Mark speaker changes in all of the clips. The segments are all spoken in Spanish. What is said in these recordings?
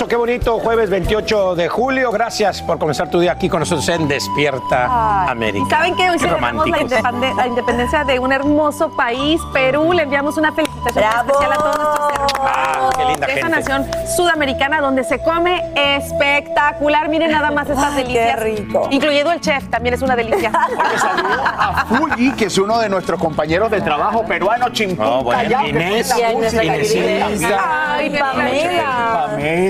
Speaker 1: Qué hermoso, qué bonito jueves 28 de julio. Gracias por comenzar tu día aquí con nosotros en Despierta
Speaker 2: Ay,
Speaker 1: América.
Speaker 2: Y saben que hoy
Speaker 1: Qué
Speaker 2: celebramos la, la independencia de un hermoso país, Perú. Le enviamos una felicitación especial a todos nuestros hermanos
Speaker 1: Ah, qué linda
Speaker 2: de esta
Speaker 1: gente.
Speaker 2: nación sudamericana donde se come espectacular. Miren nada más estas
Speaker 3: Ay,
Speaker 2: delicias.
Speaker 3: qué rico.
Speaker 2: Incluyendo el chef, también es una delicia.
Speaker 4: Oye, saludo a Fuji, que es uno de nuestros compañeros de trabajo peruano,
Speaker 1: bueno, Inés.
Speaker 3: Inés
Speaker 1: Inesita.
Speaker 2: Ay,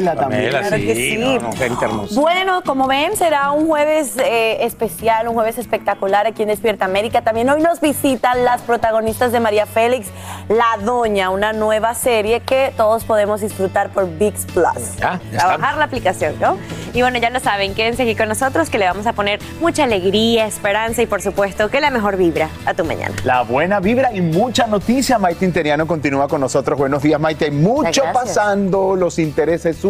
Speaker 3: Pamela.
Speaker 4: También.
Speaker 1: Pamela,
Speaker 3: Claro que
Speaker 1: sí,
Speaker 3: sí.
Speaker 1: no, no, gente hermosa.
Speaker 3: Bueno, como ven, será un jueves eh, especial, un jueves espectacular aquí en Despierta América. También hoy nos visitan las protagonistas de María Félix, La Doña, una nueva serie que todos podemos disfrutar por VIX Plus.
Speaker 1: Ya, ya
Speaker 3: a
Speaker 1: está.
Speaker 3: bajar la aplicación, ¿no?
Speaker 5: Y bueno, ya lo saben, quédense aquí con nosotros que le vamos a poner mucha alegría, esperanza y por supuesto que la mejor vibra a tu mañana.
Speaker 4: La buena vibra y mucha noticia. Maite Interiano continúa con nosotros. Buenos días, Maite. Hay mucho
Speaker 3: Gracias.
Speaker 4: pasando. Los intereses suben,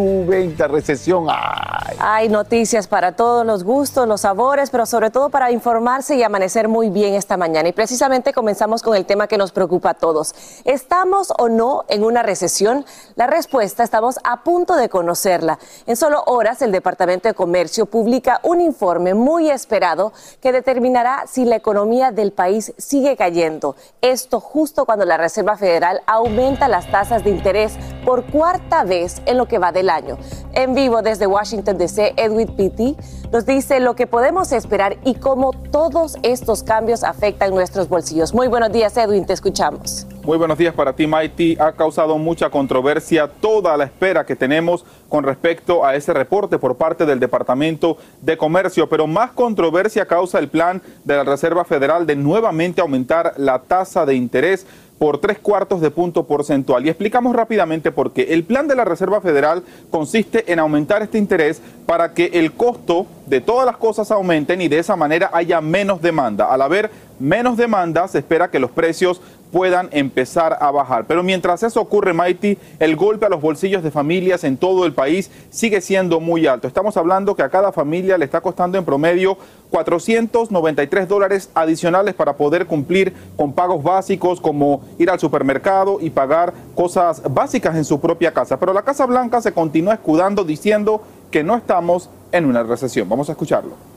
Speaker 4: la recesión. Ay.
Speaker 6: Hay noticias para todos los gustos, los sabores, pero sobre todo para informarse y amanecer muy bien esta mañana. Y precisamente comenzamos con el tema que nos preocupa a todos. ¿Estamos o no en una recesión? La respuesta estamos a punto de conocerla. En solo horas el Departamento de Comercio publica un informe muy esperado que determinará si la economía del país sigue cayendo. Esto justo cuando la Reserva Federal aumenta las tasas de interés por cuarta vez en lo que va del año. En vivo desde Washington DC, Edwin Pitti nos dice lo que podemos esperar y cómo todos estos cambios afectan nuestros bolsillos. Muy buenos días, Edwin, te escuchamos.
Speaker 7: Muy buenos días para ti, Mighty. Ha causado mucha controversia toda la espera que tenemos con respecto a ese reporte por parte del Departamento de Comercio, pero más controversia causa el plan de la Reserva Federal de nuevamente aumentar la tasa de interés por tres cuartos de punto porcentual. Y explicamos rápidamente por qué. El plan de la Reserva Federal consiste en aumentar este interés para que el costo de todas las cosas aumenten y de esa manera haya menos demanda. Al haber menos demanda, se espera que los precios puedan empezar a bajar. Pero mientras eso ocurre, Mighty, el golpe a los bolsillos de familias en todo el país sigue siendo muy alto. Estamos hablando que a cada familia le está costando en promedio 493 dólares adicionales para poder cumplir con pagos básicos como ir al supermercado y pagar cosas básicas en su propia casa. Pero la Casa Blanca se continúa escudando diciendo que no estamos en una recesión. Vamos a escucharlo.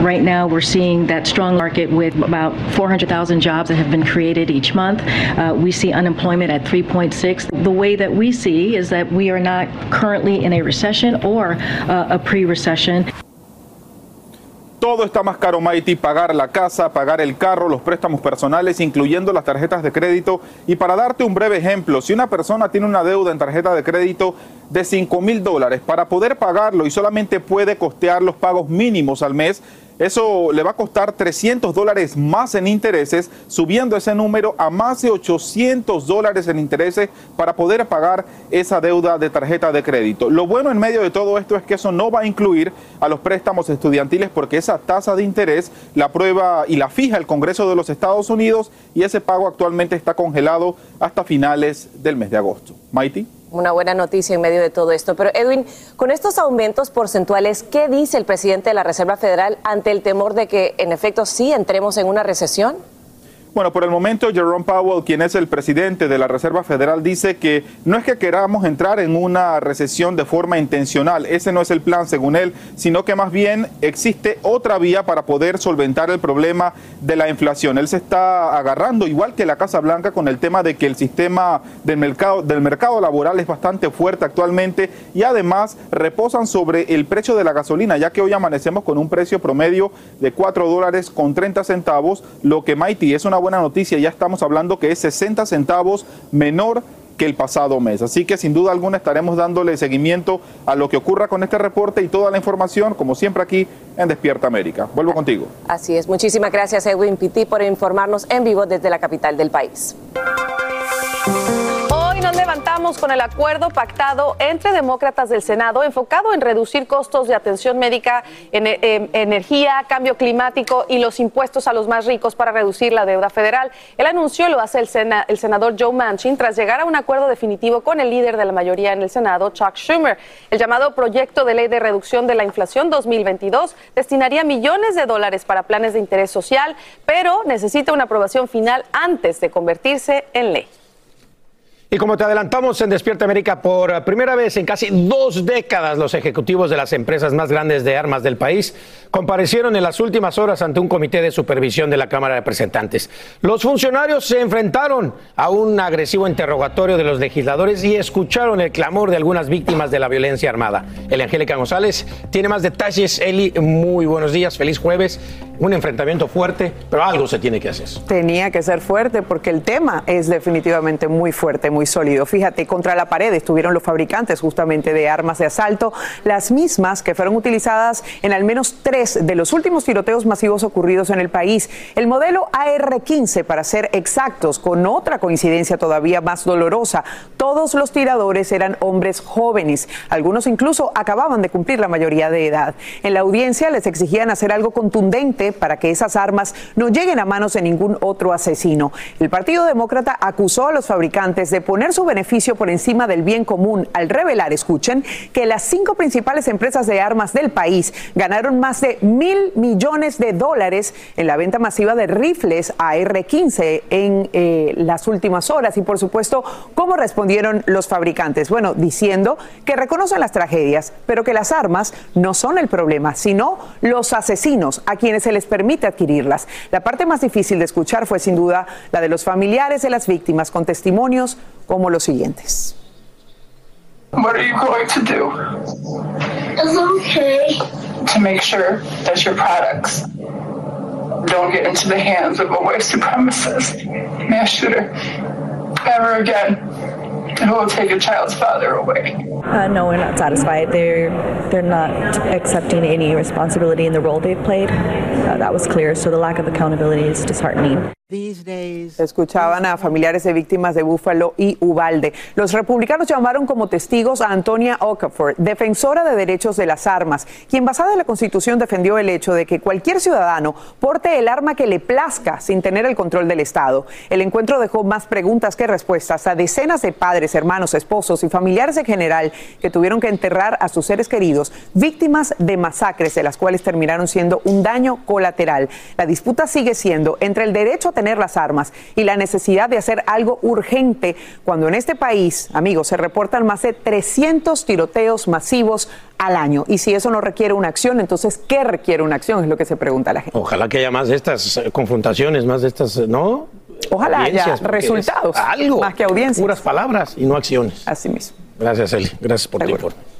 Speaker 8: Right now, we're seeing that strong market with about 400,000 jobs that have been created each month. Uh, we see unemployment at 3.6. The way that we see is that we are not currently in a recession or uh, a pre-recession.
Speaker 7: Todo está más caro, Mighty, pagar la casa, pagar el carro, los préstamos personales, incluyendo las tarjetas de crédito. Y para darte un breve ejemplo, si una persona tiene una deuda en tarjeta de crédito de 5 mil dólares, para poder pagarlo y solamente puede costear los pagos mínimos al mes, Eso le va a costar 300 dólares más en intereses, subiendo ese número a más de 800 dólares en intereses para poder pagar esa deuda de tarjeta de crédito. Lo bueno en medio de todo esto es que eso no va a incluir a los préstamos estudiantiles porque esa tasa de interés la prueba y la fija el Congreso de los Estados Unidos y ese pago actualmente está congelado hasta finales del mes de agosto. Mighty
Speaker 6: una buena noticia en medio de todo esto. Pero Edwin, con estos aumentos porcentuales, ¿qué dice el presidente de la Reserva Federal ante el temor de que en efecto sí entremos en una recesión?
Speaker 7: Bueno, por el momento Jerome Powell, quien es el presidente de la Reserva Federal, dice que no es que queramos entrar en una recesión de forma intencional, ese no es el plan según él, sino que más bien existe otra vía para poder solventar el problema de la inflación. Él se está agarrando, igual que la Casa Blanca, con el tema de que el sistema del mercado, del mercado laboral es bastante fuerte actualmente y además reposan sobre el precio de la gasolina, ya que hoy amanecemos con un precio promedio de 4 dólares con 30 centavos, lo que Mighty es una buena buena noticia, ya estamos hablando que es 60 centavos menor que el pasado mes. Así que sin duda alguna estaremos dándole seguimiento a lo que ocurra con este reporte y toda la información, como siempre aquí en Despierta América. Vuelvo contigo.
Speaker 6: Así es. Muchísimas gracias Edwin Pitti por informarnos en vivo desde la capital del país
Speaker 2: nos levantamos con el acuerdo pactado entre demócratas del Senado enfocado en reducir costos de atención médica, em, energía, cambio climático y los impuestos a los más ricos para reducir la deuda federal. El anuncio lo hace el, el senador Joe Manchin tras llegar a un acuerdo definitivo con el líder de la mayoría en el Senado, Chuck Schumer. El llamado proyecto de ley de reducción de la inflación 2022 destinaría millones de dólares para planes de interés social, pero necesita una aprobación final antes de convertirse en ley.
Speaker 1: Y como te adelantamos en Despierta América, por primera vez en casi dos décadas, los ejecutivos de las empresas más grandes de armas del país comparecieron en las últimas horas ante un comité de supervisión de la Cámara de Representantes. Los funcionarios se enfrentaron a un agresivo interrogatorio de los legisladores y escucharon el clamor de algunas víctimas de la violencia armada. El Angélica González tiene más detalles. Eli, muy buenos días, feliz jueves. Un enfrentamiento fuerte, pero algo se tiene que hacer.
Speaker 9: Tenía que ser fuerte porque el tema es definitivamente muy fuerte, muy sólido. Fíjate, contra la pared estuvieron los fabricantes justamente de armas de asalto, las mismas que fueron utilizadas en al menos tres de los últimos tiroteos masivos ocurridos en el país. El modelo AR-15, para ser exactos, con otra coincidencia todavía más dolorosa. Todos los tiradores eran hombres jóvenes, algunos incluso acababan de cumplir la mayoría de edad. En la audiencia les exigían hacer algo contundente para que esas armas no lleguen a manos de ningún otro asesino. El Partido Demócrata acusó a los fabricantes de poner su beneficio por encima del bien común al revelar, escuchen, que las cinco principales empresas de armas del país ganaron más de mil millones de dólares en la venta masiva de rifles AR-15 en eh, las últimas horas. Y por supuesto, ¿cómo respondieron los fabricantes? Bueno, diciendo que reconocen las tragedias, pero que las armas no son el problema, sino los asesinos a quienes se les permite adquirirlas. La parte más difícil de escuchar fue sin duda la de los familiares de las víctimas con testimonios como los siguientes.
Speaker 10: What are you going to do? It's okay. To make sure that your products don't get into the hands of a white supremacist mass shooter ever again who will take a child's father away.
Speaker 11: Uh, no, we're not satisfied. They're they're not accepting any responsibility in the role they've played. Uh, that was clear. So the lack of accountability is disheartening.
Speaker 9: Escuchaban a familiares de víctimas de Búfalo y Ubalde. Los republicanos llamaron como testigos a Antonia Okafor, defensora de derechos de las armas, quien basada en la Constitución defendió el hecho de que cualquier ciudadano porte el arma que le plazca sin tener el control del Estado. El encuentro dejó más preguntas que respuestas a decenas de padres, hermanos, esposos y familiares en general que tuvieron que enterrar a sus seres queridos, víctimas de masacres de las cuales terminaron siendo un daño colateral. La disputa sigue siendo entre el derecho a tener las armas y la necesidad de hacer algo urgente cuando en este país, amigos, se reportan más de 300 tiroteos masivos al año. Y si eso no requiere una acción, entonces, ¿qué requiere una acción? Es lo que se pregunta la gente.
Speaker 1: Ojalá que haya más de estas eh, confrontaciones, más de estas, ¿no?
Speaker 9: Ojalá haya resultados.
Speaker 1: Algo.
Speaker 9: Más que audiencias.
Speaker 1: Puras palabras y no acciones.
Speaker 9: Así mismo.
Speaker 1: Gracias, Eli. Gracias por tu informe.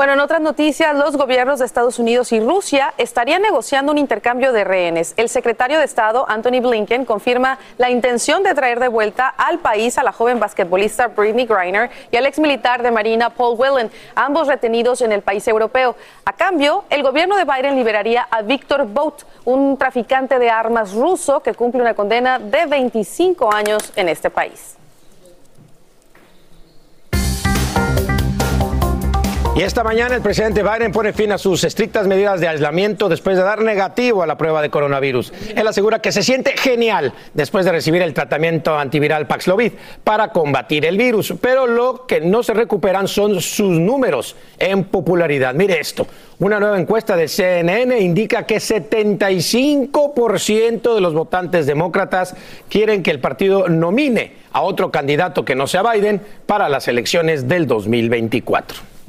Speaker 2: Bueno, en otras noticias, los gobiernos de Estados Unidos y Rusia estarían negociando un intercambio de rehenes. El secretario de Estado, Anthony Blinken, confirma la intención de traer de vuelta al país a la joven basquetbolista Britney Griner y al ex militar de Marina Paul Whelan, ambos retenidos en el país europeo. A cambio, el gobierno de Biden liberaría a Victor Bout, un traficante de armas ruso que cumple una condena de 25 años en este país.
Speaker 1: Y esta mañana el presidente Biden pone fin a sus estrictas medidas de aislamiento después de dar negativo a la prueba de coronavirus. Él asegura que se siente genial después de recibir el tratamiento antiviral Paxlovid para combatir el virus, pero lo que no se recuperan son sus números en popularidad. Mire esto, una nueva encuesta de CNN indica que 75% de los votantes demócratas quieren que el partido nomine a otro candidato que no sea Biden para las elecciones del 2024.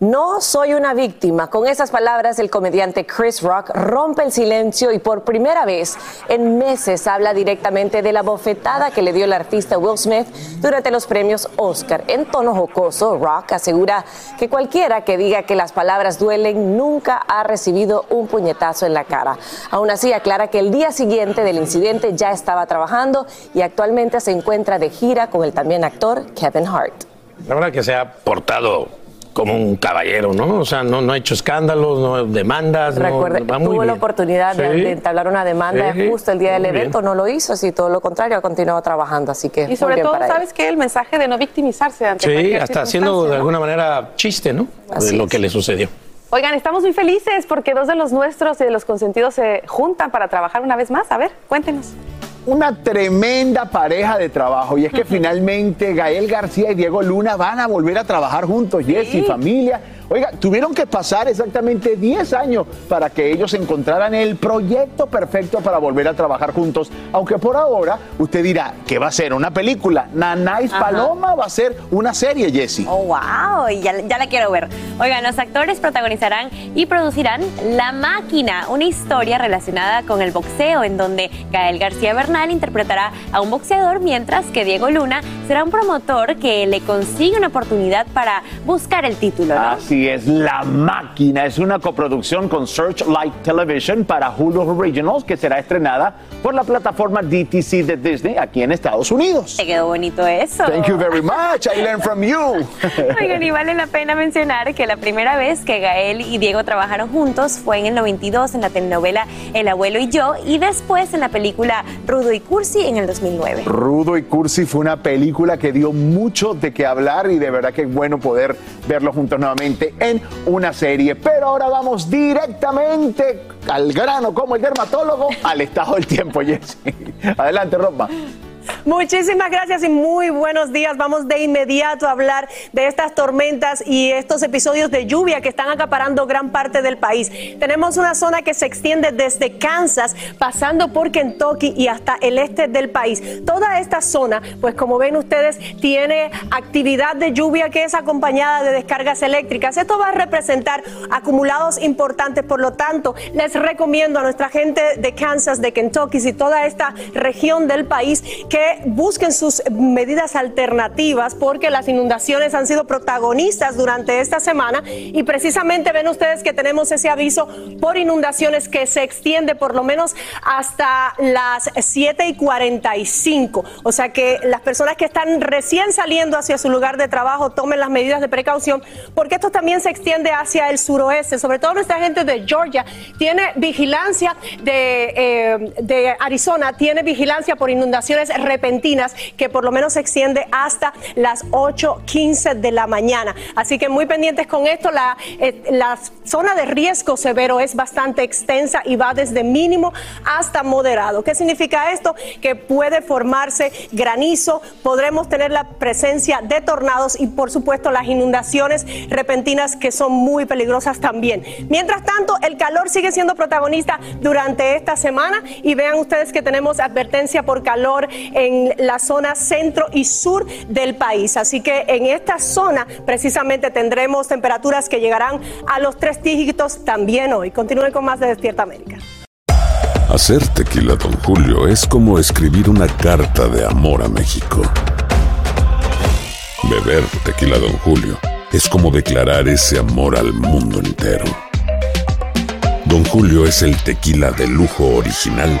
Speaker 6: No soy una víctima. Con esas palabras, el comediante Chris Rock rompe el silencio y por primera vez en meses habla directamente de la bofetada que le dio el artista Will Smith durante los premios Oscar. En tono jocoso, Rock asegura que cualquiera que diga que las palabras duelen nunca ha recibido un puñetazo en la cara. Aún así, aclara que el día siguiente del incidente ya estaba trabajando y actualmente se encuentra de gira con el también actor Kevin Hart.
Speaker 1: La verdad que se ha portado como un caballero, ¿no? O sea, no, no ha hecho escándalos, no demandas.
Speaker 6: Recuerde,
Speaker 1: no, va muy
Speaker 6: tuvo la
Speaker 1: bien.
Speaker 6: oportunidad de,
Speaker 1: Sí.
Speaker 6: de entablar una demanda
Speaker 1: Sí,
Speaker 6: justo el día del
Speaker 1: muy bien.
Speaker 6: evento, no lo hizo, así todo lo contrario, ha continuado trabajando, así que
Speaker 2: Y
Speaker 6: muy
Speaker 2: sobre
Speaker 6: bien
Speaker 2: todo. ¿sabes qué? El mensaje de no victimizarse ante
Speaker 1: Sí, hasta haciendo de alguna manera chiste, ¿no? de lo que le sucedió.
Speaker 2: Oigan, estamos muy felices porque dos de los nuestros y de los consentidos se juntan para trabajar una vez más. A ver, cuéntenos.
Speaker 4: Una tremenda pareja de trabajo y es que finalmente Gael García y Diego Luna van a volver a trabajar juntos, Jessy, familia. Oiga, tuvieron que pasar exactamente 10 años para que ellos encontraran el proyecto perfecto para volver a trabajar juntos, aunque por ahora usted dirá, ¿qué va a ser? ¿Una película? Nanais
Speaker 5: Ajá.
Speaker 4: Paloma va a ser una serie, Jessy.
Speaker 5: Oh, wow, ya, ya la quiero ver. Oigan, los actores protagonizarán y producirán La Máquina, una historia relacionada con el boxeo, en donde Gael García Bernal interpretará a un boxeador, mientras que Diego Luna será un promotor que le consigue una oportunidad para buscar el título. ¿no?
Speaker 4: Así es, La Máquina es una coproducción con Searchlight Television para Hulu Originals que será estrenada por la plataforma DTC de Disney aquí en Estados Unidos.
Speaker 5: Te quedó bonito eso.
Speaker 4: Thank you very much. I learned from you.
Speaker 5: Oigan, y vale la pena mencionar que la primera vez que Gael y Diego trabajaron juntos fue en el 92 en la telenovela El abuelo y yo y después en la película Rudo y Cursi en el 2009.
Speaker 4: Rudo y Cursi fue una película que dio mucho de qué hablar y de verdad que es bueno poder verlos juntos nuevamente en una serie. Pero ahora vamos directamente al grano como el dermatólogo al estado del tiempo, Jessy. Adelante, Roma.
Speaker 12: Muchísimas gracias y muy buenos días. Vamos de inmediato a hablar de estas tormentas y estos episodios de lluvia que están acaparando gran parte del país. Tenemos una zona que se extiende desde Kansas, pasando por Kentucky y hasta el este del país. Toda esta zona, pues como ven ustedes, tiene actividad de lluvia que es acompañada de descargas eléctricas. Esto va a representar acumulados importantes, por lo tanto, les recomiendo a nuestra gente de Kansas, de Kentucky y toda esta región del país que busquen sus medidas alternativas porque las inundaciones han sido protagonistas durante esta semana y precisamente ven ustedes que tenemos ese aviso por inundaciones que se extiende por lo menos hasta las 7 y 45. O sea que las personas que están recién saliendo hacia su lugar de trabajo tomen las medidas de precaución porque esto también se extiende hacia el suroeste, sobre todo nuestra gente de Georgia tiene vigilancia de, eh, de Arizona, tiene vigilancia por inundaciones repentinas que por lo menos se extiende hasta las 8.15 de la mañana. Así que muy pendientes con esto, la, eh, la zona de riesgo severo es bastante extensa y va desde mínimo hasta moderado. ¿Qué significa esto? Que puede formarse granizo, podremos tener la presencia de tornados y por supuesto las inundaciones repentinas que son muy peligrosas también. Mientras tanto, el calor sigue siendo protagonista durante esta semana y vean ustedes que tenemos advertencia por calor en la zona centro y sur del país. Así que en esta zona precisamente tendremos temperaturas que llegarán a los tres dígitos también hoy. Continúen con más de Despierta América.
Speaker 13: Hacer tequila, Don Julio, es como escribir una carta de amor a México. Beber tequila, Don Julio, es como declarar ese amor al mundo entero. Don Julio es el tequila de lujo original,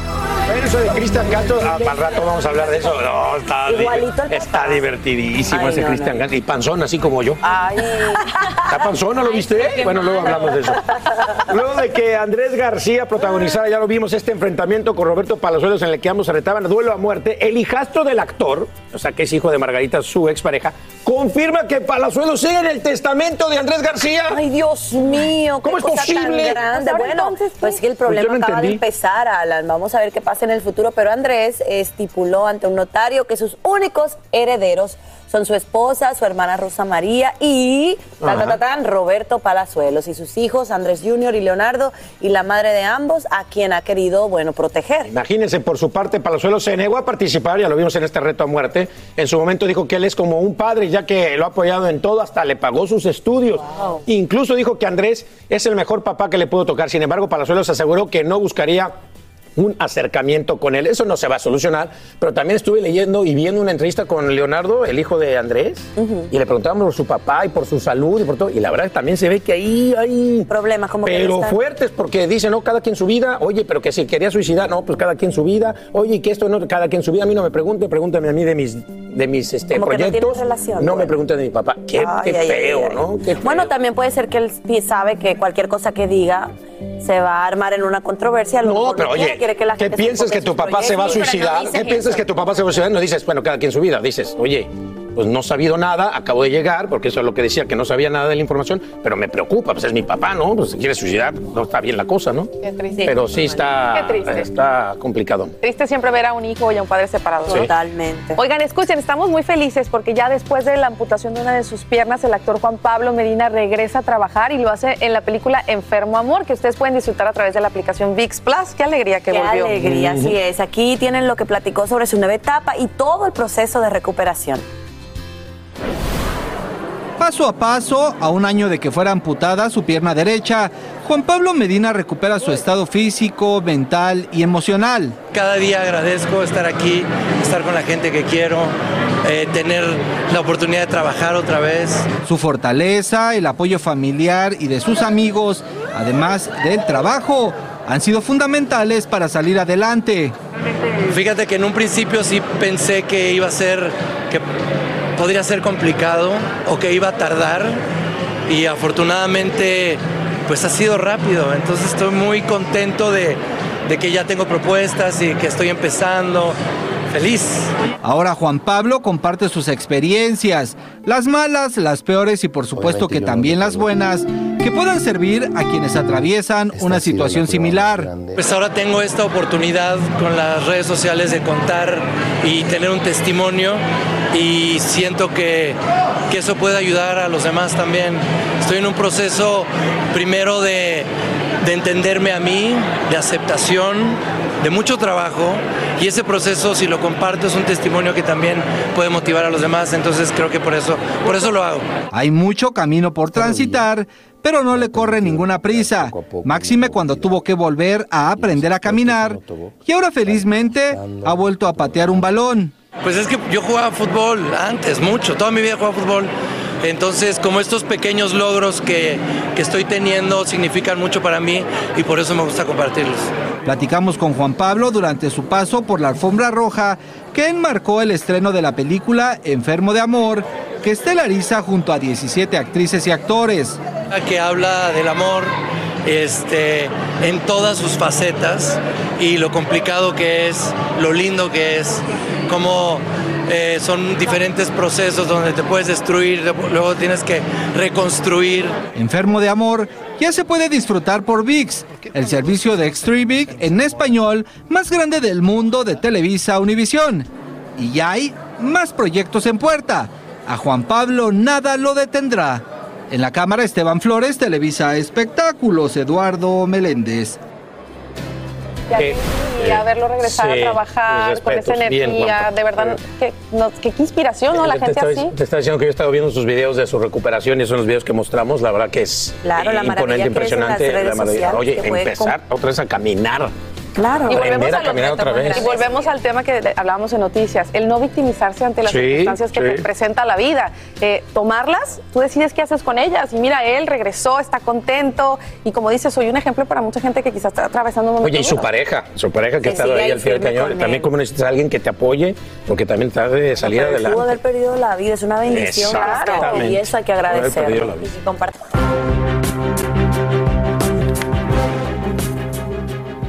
Speaker 1: Eso de Cristian Castro, ah, al rato vamos a hablar de eso. No, está, di- está divertidísimo
Speaker 3: Ay,
Speaker 1: ese
Speaker 3: no,
Speaker 1: Cristian
Speaker 3: no.
Speaker 1: Castro. Y panzón, así como yo.
Speaker 3: Ay.
Speaker 1: ¿Está panzona, lo viste? Bueno, luego hablamos de eso. Luego de que Andrés García protagonizara, ya lo vimos, este enfrentamiento con Roberto Palazuelos en el que ambos se retaban a duelo a muerte, el hijastro del actor, o sea, que es hijo de Margarita, su expareja, confirma que Palazuelos sigue en el testamento de Andrés García.
Speaker 3: Ay, Dios mío,
Speaker 1: ¿Cómo
Speaker 3: qué
Speaker 1: es
Speaker 3: cosa
Speaker 1: posible?
Speaker 3: tan grande.
Speaker 2: Pues
Speaker 3: Bueno,
Speaker 2: entonces,
Speaker 3: pues que el
Speaker 1: Pues
Speaker 3: problema
Speaker 1: no
Speaker 3: acaba de empezar, Alan. Vamos a ver qué pasa en el futuro. Pero Andrés estipuló ante un notario que sus únicos herederos son su esposa, su hermana Rosa María y Roberto Palazuelos y sus hijos Andrés Jr. y Leonardo y la madre de ambos a quien ha querido, bueno, proteger.
Speaker 1: Imagínense, por su parte, Palazuelos se negó a participar, ya lo vimos en este reto a muerte. En su momento dijo que él es como un padre, ya que lo ha apoyado en todo, hasta le pagó sus estudios. Incluso dijo que Andrés es el mejor papá que le pudo tocar. Sin embargo, Palazuelos aseguró que no buscaría un acercamiento con él. Eso no se va a solucionar, pero también estuve leyendo y viendo una entrevista con Leonardo, el hijo de Andrés, y le preguntaban por su papá y por su salud y por todo. Y la verdad que también se ve que ahí hay
Speaker 3: problemas como
Speaker 1: pero fuertes porque dicen, no, cada quien su vida. Oye, pero que si quería suicidar, no, pues cada quien su vida. Oye, y que esto no, cada quien su vida. A mí no me pregunte, pregúntame a mí de mis, de mis este,
Speaker 3: Como que no
Speaker 1: proyectos.
Speaker 3: relación,
Speaker 1: no me pregunten de mi papá. Qué,
Speaker 3: Ay,
Speaker 1: qué
Speaker 3: ay,
Speaker 1: feo,
Speaker 3: ay.
Speaker 1: ¿no? Qué
Speaker 3: Bueno, también puede ser que él sabe que cualquier cosa que diga se va a armar en una controversia. Lo
Speaker 1: No, pero oye,
Speaker 3: quiere que la
Speaker 1: ¿qué
Speaker 3: gente
Speaker 1: piensas que tu papá se va a suicidar? ¿Qué piensas que tu papá se va a suicidar? No dices, bueno, cada quien su vida. Dices, oye, pues no he sabido nada, acabo de llegar, porque eso es lo que decía, que no sabía nada de la información, pero me preocupa, pues es mi papá, ¿no? Pues se quiere suicidar, no está bien la cosa, ¿no?
Speaker 2: Qué triste.
Speaker 1: Pero sí está,
Speaker 2: Qué triste.
Speaker 1: está complicado.
Speaker 2: Triste siempre ver a un hijo y a un padre separados.
Speaker 1: Sí.
Speaker 3: Totalmente.
Speaker 2: Oigan, escuchen, estamos muy felices porque ya después de la amputación de una de sus piernas, el actor Juan Pablo Medina regresa a trabajar y lo hace en la película Enfermo Amor, que ustedes pueden disfrutar a través de la aplicación VIX Plus. Qué alegría que
Speaker 3: Qué
Speaker 2: volvió.
Speaker 3: alegría, así es. Aquí tienen lo que platicó sobre su nueva etapa y todo el proceso de recuperación.
Speaker 14: Paso a paso, a un año de que fuera amputada su pierna derecha, Juan Pablo Medina recupera su estado físico, mental y emocional.
Speaker 15: Cada día agradezco estar aquí, estar con la gente que quiero, eh, tener la oportunidad de trabajar otra vez.
Speaker 14: Su fortaleza, el apoyo familiar y de sus amigos, además del trabajo, han sido fundamentales para salir adelante.
Speaker 15: Fíjate que en un principio sí pensé que iba a ser, que podría ser complicado o que iba a tardar y afortunadamente pues ha sido rápido, entonces estoy muy contento de, de que ya tengo propuestas y que estoy empezando, feliz.
Speaker 14: Ahora Juan Pablo comparte sus experiencias, las malas, las peores y por supuesto que también las buenas, que puedan servir a quienes atraviesan una situación similar.
Speaker 15: Pues ahora tengo esta oportunidad con las redes sociales de contar y tener un testimonio y siento que, que eso puede ayudar a los demás también. Estoy en un proceso primero de, de entenderme a mí, de aceptación, de mucho trabajo. Y ese proceso si lo comparto es un testimonio que también puede motivar a los demás, entonces creo que por eso, por eso lo hago.
Speaker 14: Hay mucho camino por transitar, pero no le corre ninguna prisa. Máxime cuando tuvo que volver a aprender a caminar. y ahora felizmente ha vuelto a patear un balón.
Speaker 15: Pues es que yo jugaba fútbol antes, mucho, toda mi vida jugaba fútbol, Entonces, como estos pequeños logros que, que estoy teniendo significan mucho para mí y por eso me gusta compartirlos.
Speaker 14: Platicamos con Juan Pablo durante su paso por la alfombra roja que enmarcó el estreno de la película Enfermo de Amor, que estelariza junto a 17 actrices y actores.
Speaker 15: Que habla del amor este, en todas sus facetas y lo complicado que es, lo lindo que es, cómo eh, son diferentes procesos donde te puedes destruir, luego tienes que reconstruir.
Speaker 14: Enfermo de Amor ya se puede disfrutar por VIX, el servicio de streaming en español más grande del mundo de Televisa Univisión. Y ya hay más proyectos en puerta. A Juan Pablo nada lo detendrá. En la cámara Esteban Flores, Televisa Espectáculos, Eduardo Meléndez.
Speaker 2: Y a verlo regresar a trabajar con esa energía, de verdad, qué, qué inspiración, ¿no? La gente así.
Speaker 1: Te está diciendo que yo he estado viendo sus videos de su recuperación y son los videos que mostramos, la verdad que es
Speaker 3: claro, la
Speaker 1: imponente, impresionante. La maravilla. Oye, empezar otra vez a caminar.
Speaker 3: Claro.
Speaker 2: Y volvemos,
Speaker 1: a caminar otra vez.
Speaker 2: y volvemos al tema que hablábamos en noticias, el no victimizarse ante las
Speaker 1: Sí,
Speaker 2: circunstancias que
Speaker 1: sí.
Speaker 2: te presenta la vida. Eh, tomarlas, tú decides qué haces con ellas. Y mira, él regresó, está contento. Y como dices, soy un ejemplo para mucha gente que quizás está atravesando un momento
Speaker 1: Oye, y su
Speaker 2: duro.
Speaker 1: pareja, su pareja que
Speaker 2: Que
Speaker 1: ha estado
Speaker 2: sigue
Speaker 1: ahí al pie del cañón. También como necesitas a alguien que te apoye, porque también está de salir
Speaker 3: Pero
Speaker 1: adelante.
Speaker 3: Pudo haber perdido la vida, es una bendición.
Speaker 1: Exactamente.
Speaker 3: Y eso hay que agradecer.
Speaker 1: perdido la vida.
Speaker 3: Y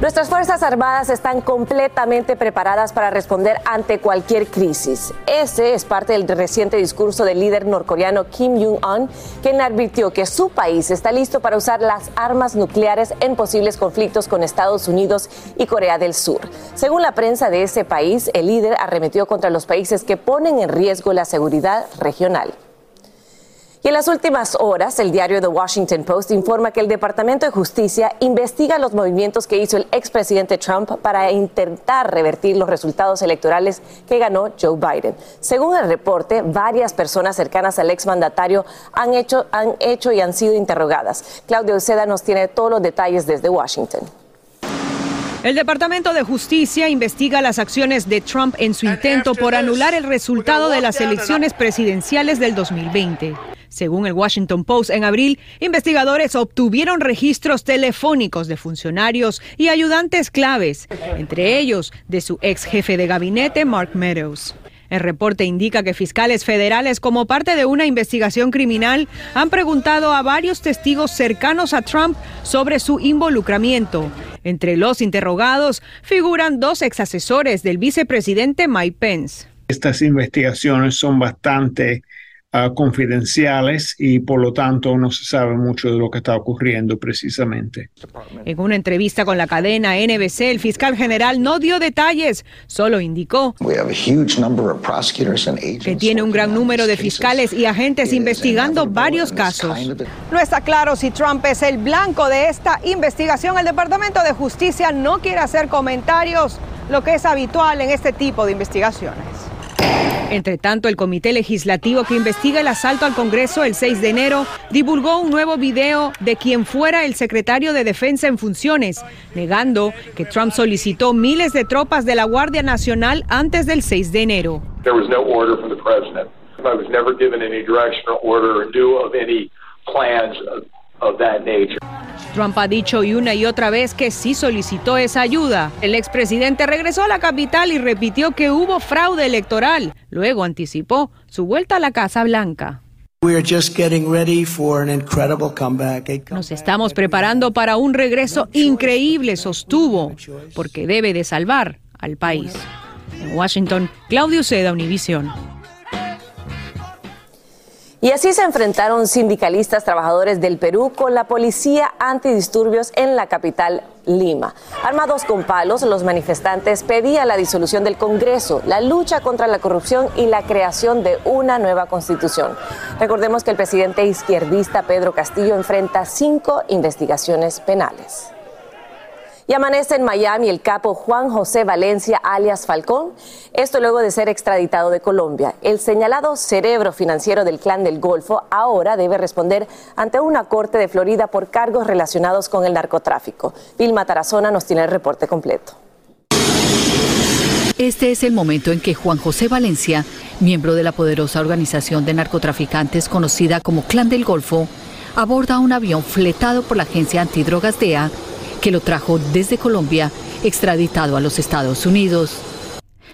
Speaker 6: Nuestras Fuerzas Armadas están completamente preparadas para responder ante cualquier crisis. Ese es parte del reciente discurso del líder norcoreano Kim Jong-un, quien advirtió que su país está listo para usar las armas nucleares en posibles conflictos con Estados Unidos y Corea del Sur. Según la prensa de ese país, el líder arremetió contra los países que ponen en riesgo la seguridad regional. Y en las últimas horas, el diario The Washington Post informa que el Departamento de Justicia investiga los movimientos que hizo el expresidente Trump para intentar revertir los resultados electorales que ganó Joe Biden. Según el reporte, varias personas cercanas al exmandatario han hecho, han hecho y han sido interrogadas. Claudia Uceda nos tiene todos los detalles desde Washington.
Speaker 16: El Departamento de Justicia investiga las acciones de Trump en su intento por anular el resultado de las elecciones presidenciales del 2020. Según el Washington Post, en abril, investigadores obtuvieron registros telefónicos de funcionarios y ayudantes claves, entre ellos de su ex jefe de gabinete, Mark Meadows. El reporte indica que fiscales federales, como parte de una investigación criminal, han preguntado a varios testigos cercanos a Trump sobre su involucramiento. Entre los interrogados figuran dos exasesores del vicepresidente Mike Pence.
Speaker 17: Estas investigaciones son bastante ah, confidenciales y por lo tanto no se sabe mucho de lo que está ocurriendo precisamente.
Speaker 16: En una entrevista con la cadena NBC, el fiscal general no dio detalles, solo indicó
Speaker 18: We have a huge number of prosecutors and agents.
Speaker 16: que tiene un gran número de fiscales y agentes investigando varios casos.
Speaker 19: No está claro si Trump es el blanco de esta investigación. El Departamento de Justicia no quiere hacer comentarios, lo que es habitual en este tipo de investigaciones.
Speaker 16: Entre tanto, el Comité Legislativo que investiga el asalto al Congreso el 6 de enero divulgó un nuevo video de quien fuera el secretario de Defensa en funciones, negando que Trump solicitó miles de tropas de la Guardia Nacional antes del 6 de enero. Trump ha dicho y una y otra vez que sí solicitó esa ayuda. El expresidente regresó a la capital y repitió que hubo fraude electoral. Luego anticipó su vuelta a la Casa Blanca.
Speaker 20: We are just getting ready for an incredible comeback.
Speaker 16: Nos estamos preparando para un regreso increíble, sostuvo, porque debe de salvar al país. En Washington, Claudio Seda, Univisión.
Speaker 6: Y así se enfrentaron sindicalistas trabajadores del Perú con la policía antidisturbios en la capital Lima. Armados con palos, los manifestantes pedían la disolución del Congreso, la lucha contra la corrupción y la creación de una nueva constitución. Recordemos que el presidente izquierdista Pedro Castillo enfrenta cinco investigaciones penales. Y amanece en Miami el capo Juan José Valencia, alias Falcón. Esto luego de ser extraditado de Colombia. El señalado cerebro financiero del clan del Golfo ahora debe responder ante una corte de Florida por cargos relacionados con el narcotráfico. Vilma Tarazona nos tiene el reporte completo.
Speaker 21: Este es el momento en que Juan José Valencia, miembro de la poderosa organización de narcotraficantes conocida como Clan del Golfo, aborda un avión fletado por la agencia antidrogas DEA que lo trajo desde Colombia, extraditado a los Estados Unidos.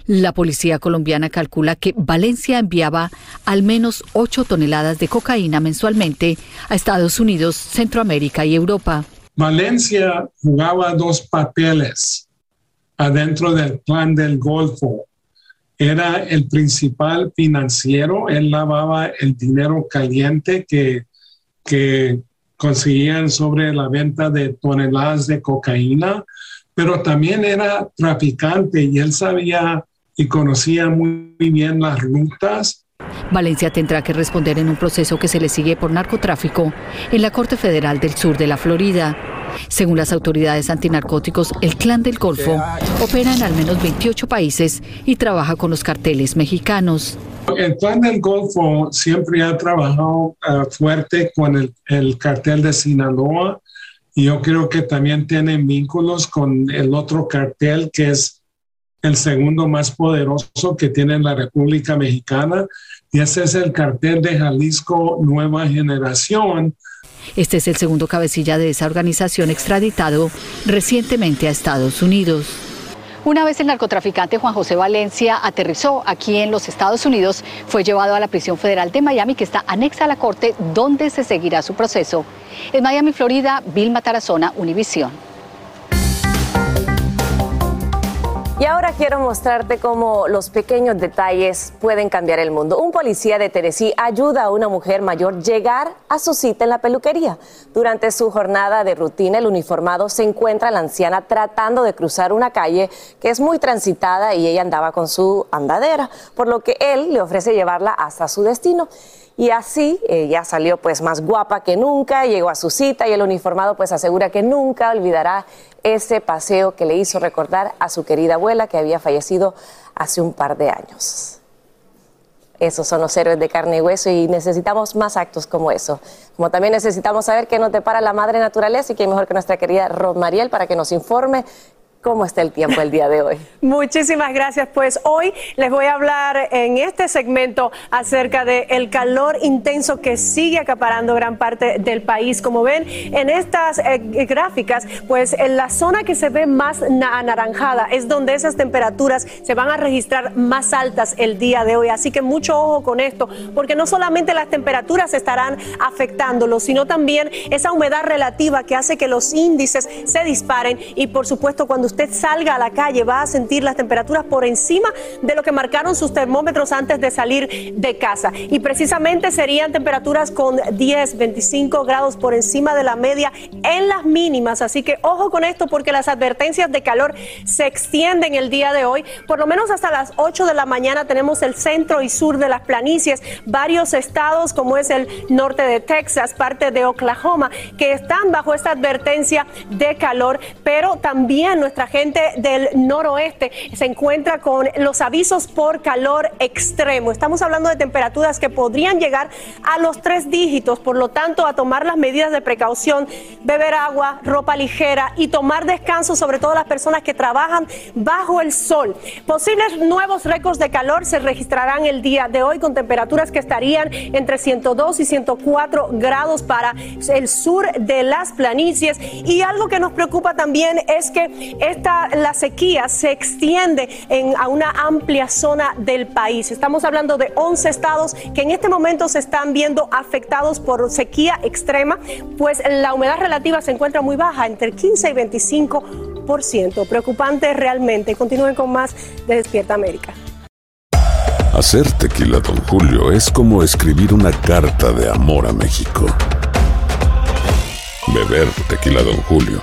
Speaker 21: La policía colombiana calcula que Valencia enviaba al menos 8 toneladas de cocaína mensualmente a Estados Unidos, Centroamérica y Europa.
Speaker 22: Valencia jugaba dos papeles adentro del plan del Golfo. Era el principal financiero, él lavaba el dinero caliente que, que conseguían sobre la venta de toneladas de cocaína, pero también era traficante y él sabía y conocía muy bien las rutas.
Speaker 21: Valencia tendrá que responder en un proceso que se le sigue por narcotráfico en la Corte Federal del Sur de la Florida. Según las autoridades antinarcóticos, el Clan del Golfo opera en al menos 28 países y trabaja con los carteles mexicanos.
Speaker 22: El Clan del Golfo siempre ha trabajado uh, fuerte con el, el cartel de Sinaloa y yo creo que también tiene vínculos con el otro cartel que es el segundo más poderoso que tiene la República Mexicana y ese es el cartel de Jalisco Nueva Generación,
Speaker 21: este es el segundo cabecilla de esa organización extraditado recientemente a Estados Unidos. Una vez el narcotraficante Juan José Valencia aterrizó aquí en los Estados Unidos, fue llevado a la prisión federal de Miami, que está anexa a la corte, donde se seguirá su proceso. En Miami, Florida, Vilma Tarazona, Univisión.
Speaker 6: Y ahora quiero mostrarte cómo los pequeños detalles pueden cambiar el mundo. Un policía de Tennessee ayuda a una mujer mayor llegar a su cita en la peluquería. Durante su jornada de rutina, el uniformado se encuentra a la anciana tratando de cruzar una calle que es muy transitada y ella andaba con su andadera, por lo que él le ofrece llevarla hasta su destino. Y así ella salió pues más guapa que nunca, llegó a su cita y el uniformado pues asegura que nunca olvidará ese paseo que le hizo recordar a su querida abuela que había fallecido hace un par de años. Esos son los héroes de carne y hueso y necesitamos más actos como eso. Como también necesitamos saber qué nos depara la madre naturaleza y que mejor que nuestra querida Mariel para que nos informe ¿Cómo está el tiempo el día de hoy?
Speaker 12: Muchísimas gracias. Pues hoy les voy a hablar en este segmento acerca del el calor intenso que sigue acaparando gran parte del país. Como ven en estas eh, gráficas, pues en la zona que se ve más anaranjada es donde esas temperaturas se van a registrar más altas el día de hoy. Así que mucho ojo con esto, porque no solamente las temperaturas estarán afectándolo, sino también esa humedad relativa que hace que los índices se disparen y por supuesto cuando usted salga a la calle va a sentir las temperaturas por encima de lo que marcaron sus termómetros antes de salir de casa. Y precisamente serían temperaturas con 10, 25 grados por encima de la media en las mínimas. Así que ojo con esto porque las advertencias de calor se extienden el día de hoy. Por lo menos hasta las 8 de la mañana tenemos el centro y sur de las planicies, varios estados como es el norte de Texas, parte de Oklahoma, que están bajo esta advertencia de calor, pero también nuestra la gente del noroeste se encuentra con los avisos por calor extremo. Estamos hablando de temperaturas que podrían llegar a los tres dígitos, por lo tanto, a tomar las medidas de precaución, beber agua, ropa ligera y tomar descanso, sobre todo las personas que trabajan bajo el sol. Posibles nuevos récords de calor se registrarán el día de hoy con temperaturas que estarían entre 102 y 104 grados para el sur de las planicies. Y algo que nos preocupa también es que esta, la sequía se extiende en, a una amplia zona del país. Estamos hablando de 11 estados que en este momento se están viendo afectados por sequía extrema, pues la humedad relativa se encuentra muy baja, entre el 15 y 25%. Preocupante realmente. Continúen con más de Despierta América.
Speaker 13: Hacer tequila, don Julio, es como escribir una carta de amor a México. Beber tequila, don Julio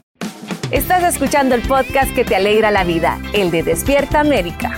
Speaker 23: Estás escuchando el podcast que te alegra la vida, el de Despierta América.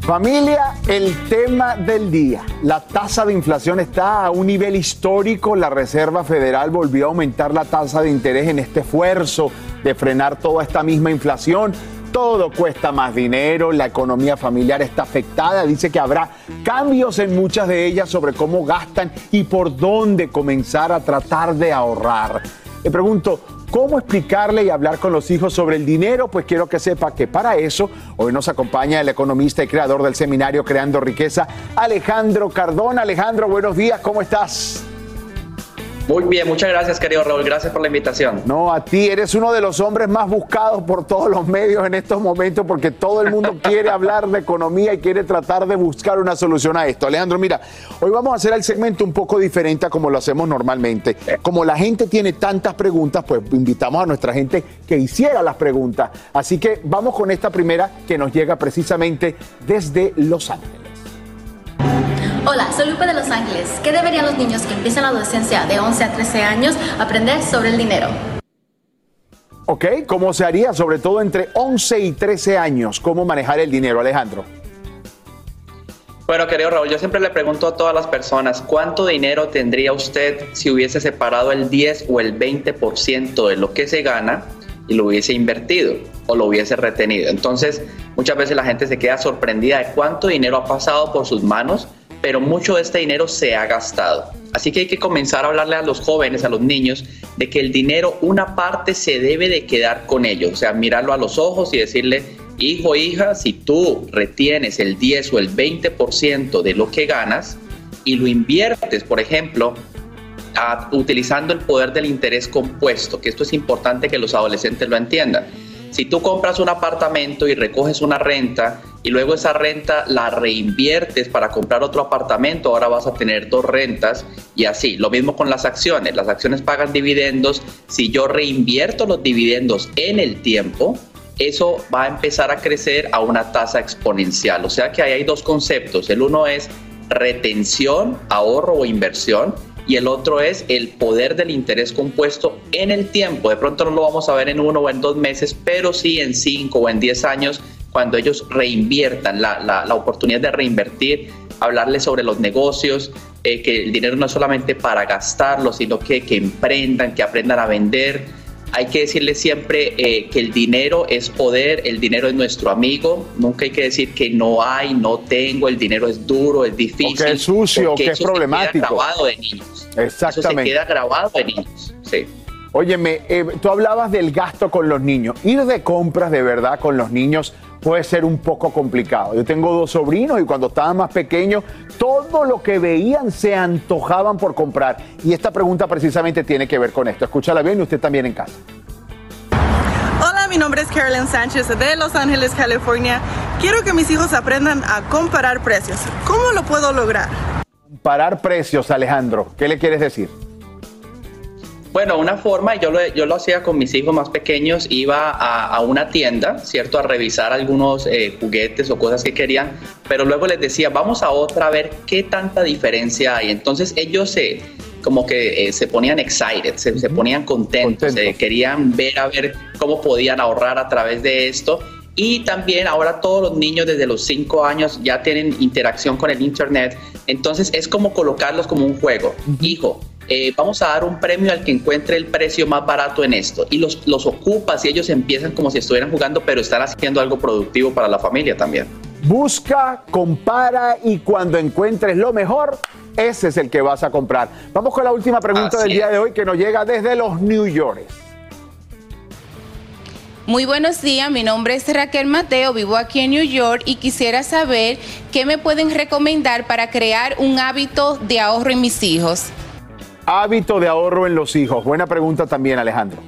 Speaker 4: Familia, el tema del día. La tasa de inflación está a un nivel histórico. La Reserva Federal volvió a aumentar la tasa de interés en este esfuerzo de frenar toda esta misma inflación. Todo cuesta más dinero, la economía familiar está afectada. Dice que habrá cambios en muchas de ellas sobre cómo gastan y por dónde comenzar a tratar de ahorrar. Le pregunto, ¿Cómo explicarle y hablar con los hijos sobre el dinero? Pues quiero que sepa que para eso hoy nos acompaña el economista y creador del seminario Creando Riqueza, Alejandro Cardona. Alejandro, buenos días, ¿cómo estás?
Speaker 24: Muy bien, muchas gracias, querido Raúl. Gracias por la invitación.
Speaker 4: No, a ti eres uno de los hombres más buscados por todos los medios en estos momentos porque todo el mundo quiere hablar de economía y quiere tratar de buscar una solución a esto. Alejandro, mira, hoy vamos a hacer el segmento un poco diferente a como lo hacemos normalmente. Como la gente tiene tantas preguntas, pues invitamos a nuestra gente que hiciera las preguntas. Así que vamos con esta primera que nos llega precisamente desde Los Ángeles.
Speaker 25: Hola, soy Lupe de Los Ángeles. ¿Qué deberían los niños que empiezan la adolescencia de 11 a 13 años aprender sobre el dinero?
Speaker 4: Ok, ¿cómo se haría sobre todo entre 11 y 13 años? ¿Cómo manejar el dinero, Alejandro?
Speaker 24: Bueno, querido Raúl, yo siempre le pregunto a todas las personas, ¿cuánto dinero tendría usted si hubiese separado el 10 o el 20% de lo que se gana y lo hubiese invertido o lo hubiese retenido? Entonces, muchas veces la gente se queda sorprendida de cuánto dinero ha pasado por sus manos pero mucho de este dinero se ha gastado. Así que hay que comenzar a hablarle a los jóvenes, a los niños, de que el dinero, una parte se debe de quedar con ellos, o sea, mirarlo a los ojos y decirle, hijo, hija, si tú retienes el 10 o el 20% de lo que ganas y lo inviertes, por ejemplo, utilizando el poder del interés compuesto, que esto es importante que los adolescentes lo entiendan. Si tú compras un apartamento y recoges una renta y luego esa renta la reinviertes para comprar otro apartamento, ahora vas a tener dos rentas y así. Lo mismo con las acciones. Las acciones pagan dividendos. Si yo reinvierto los dividendos en el tiempo, eso va a empezar a crecer a una tasa exponencial. O sea que ahí hay dos conceptos. El uno es retención, ahorro o inversión y el otro es el poder del interés compuesto en el tiempo. De pronto no lo vamos a ver en uno o en dos meses, pero sí en cinco o en diez años, cuando ellos reinviertan, la, la, oportunidad de reinvertir, hablarles sobre los negocios, eh, que el dinero no es solamente para gastarlo, sino que, que emprendan, que aprendan a vender hay que decirle siempre eh, que el dinero es poder, el dinero es nuestro amigo, nunca hay que decir que no hay, no tengo, el dinero es duro, es difícil.
Speaker 4: que es sucio, que es problemático.
Speaker 24: Se queda grabado de niños.
Speaker 4: Exactamente.
Speaker 24: Eso se queda grabado de niños, sí.
Speaker 4: Óyeme, eh, tú hablabas del gasto con los niños. Ir de compras de verdad con los niños puede ser un poco complicado. Yo tengo dos sobrinos y cuando estaban más pequeños, todo lo que veían se antojaban por comprar. Y esta pregunta precisamente tiene que ver con esto. Escúchala bien y usted también en casa.
Speaker 26: Hola, mi nombre es Carolyn Sánchez de Los Ángeles, California. Quiero que mis hijos aprendan a comparar precios. ¿Cómo lo puedo lograr?
Speaker 4: Comparar precios, Alejandro. ¿Qué le quieres decir?
Speaker 24: Bueno, una forma, yo lo, yo lo hacía con mis hijos más pequeños, iba a, una tienda, ¿cierto? A revisar algunos eh, juguetes o cosas que querían, pero luego les decía, vamos a otra a ver qué tanta diferencia hay. Entonces ellos se, como que eh, se ponían excited, se, ponían contentos, querían ver a ver cómo podían ahorrar a través de esto. Y también ahora todos los niños desde los 5 años ya tienen interacción con el Internet. Entonces es como colocarlos como un juego. Hijo, eh, vamos a dar un premio al que encuentre el precio más barato en esto. Y los, los ocupas y ellos empiezan como si estuvieran jugando, pero están haciendo algo productivo para la familia también.
Speaker 4: Busca, compara y cuando encuentres lo mejor, ese es el que vas a comprar. Vamos con la última pregunta del día de hoy que nos llega desde los New York.
Speaker 27: Muy buenos días, mi nombre es Raquel Mateo, vivo aquí en New York y quisiera saber qué me pueden recomendar para crear un hábito de ahorro en mis hijos.
Speaker 4: Hábito de ahorro en los hijos? Buena pregunta también, Alejandro.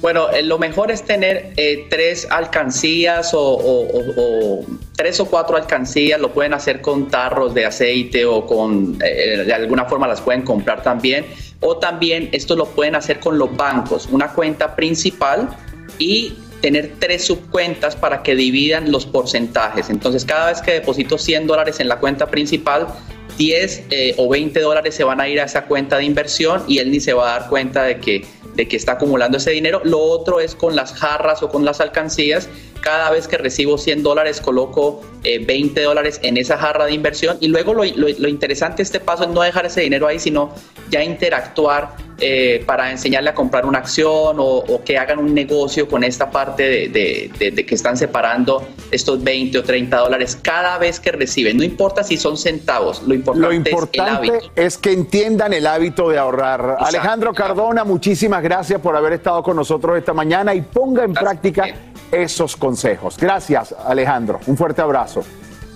Speaker 24: Bueno, eh, lo mejor es tener eh, tres alcancías o, tres o cuatro alcancías. Lo pueden hacer con tarros de aceite o con, eh, de alguna forma las pueden comprar también. O también esto lo pueden hacer con los bancos. Una cuenta principal y tener tres subcuentas para que dividan los porcentajes. Entonces, cada vez que deposito 100 dólares en la cuenta principal, 10 eh, o 20 dólares se van a ir a esa cuenta de inversión y él ni se va a dar cuenta de que, de que está acumulando ese dinero. Lo otro es con las jarras o con las alcancías. Cada vez que recibo 100 dólares coloco eh, 20 dólares en esa jarra de inversión y luego lo, lo- lo interesante este paso es no dejar ese dinero ahí, sino ya interactuar eh, para enseñarle a comprar una acción o, o que hagan un negocio con esta parte de, de- de- de que están separando estos 20 o 30 dólares cada vez que reciben. No importa si son centavos, lo importante,
Speaker 4: Lo
Speaker 24: es el hábito.
Speaker 4: es que entiendan el hábito de ahorrar. Alejandro Cardona, muchísimas gracias por haber estado con nosotros esta mañana y ponga en práctica esos consejos. Gracias, Alejandro. Un fuerte abrazo.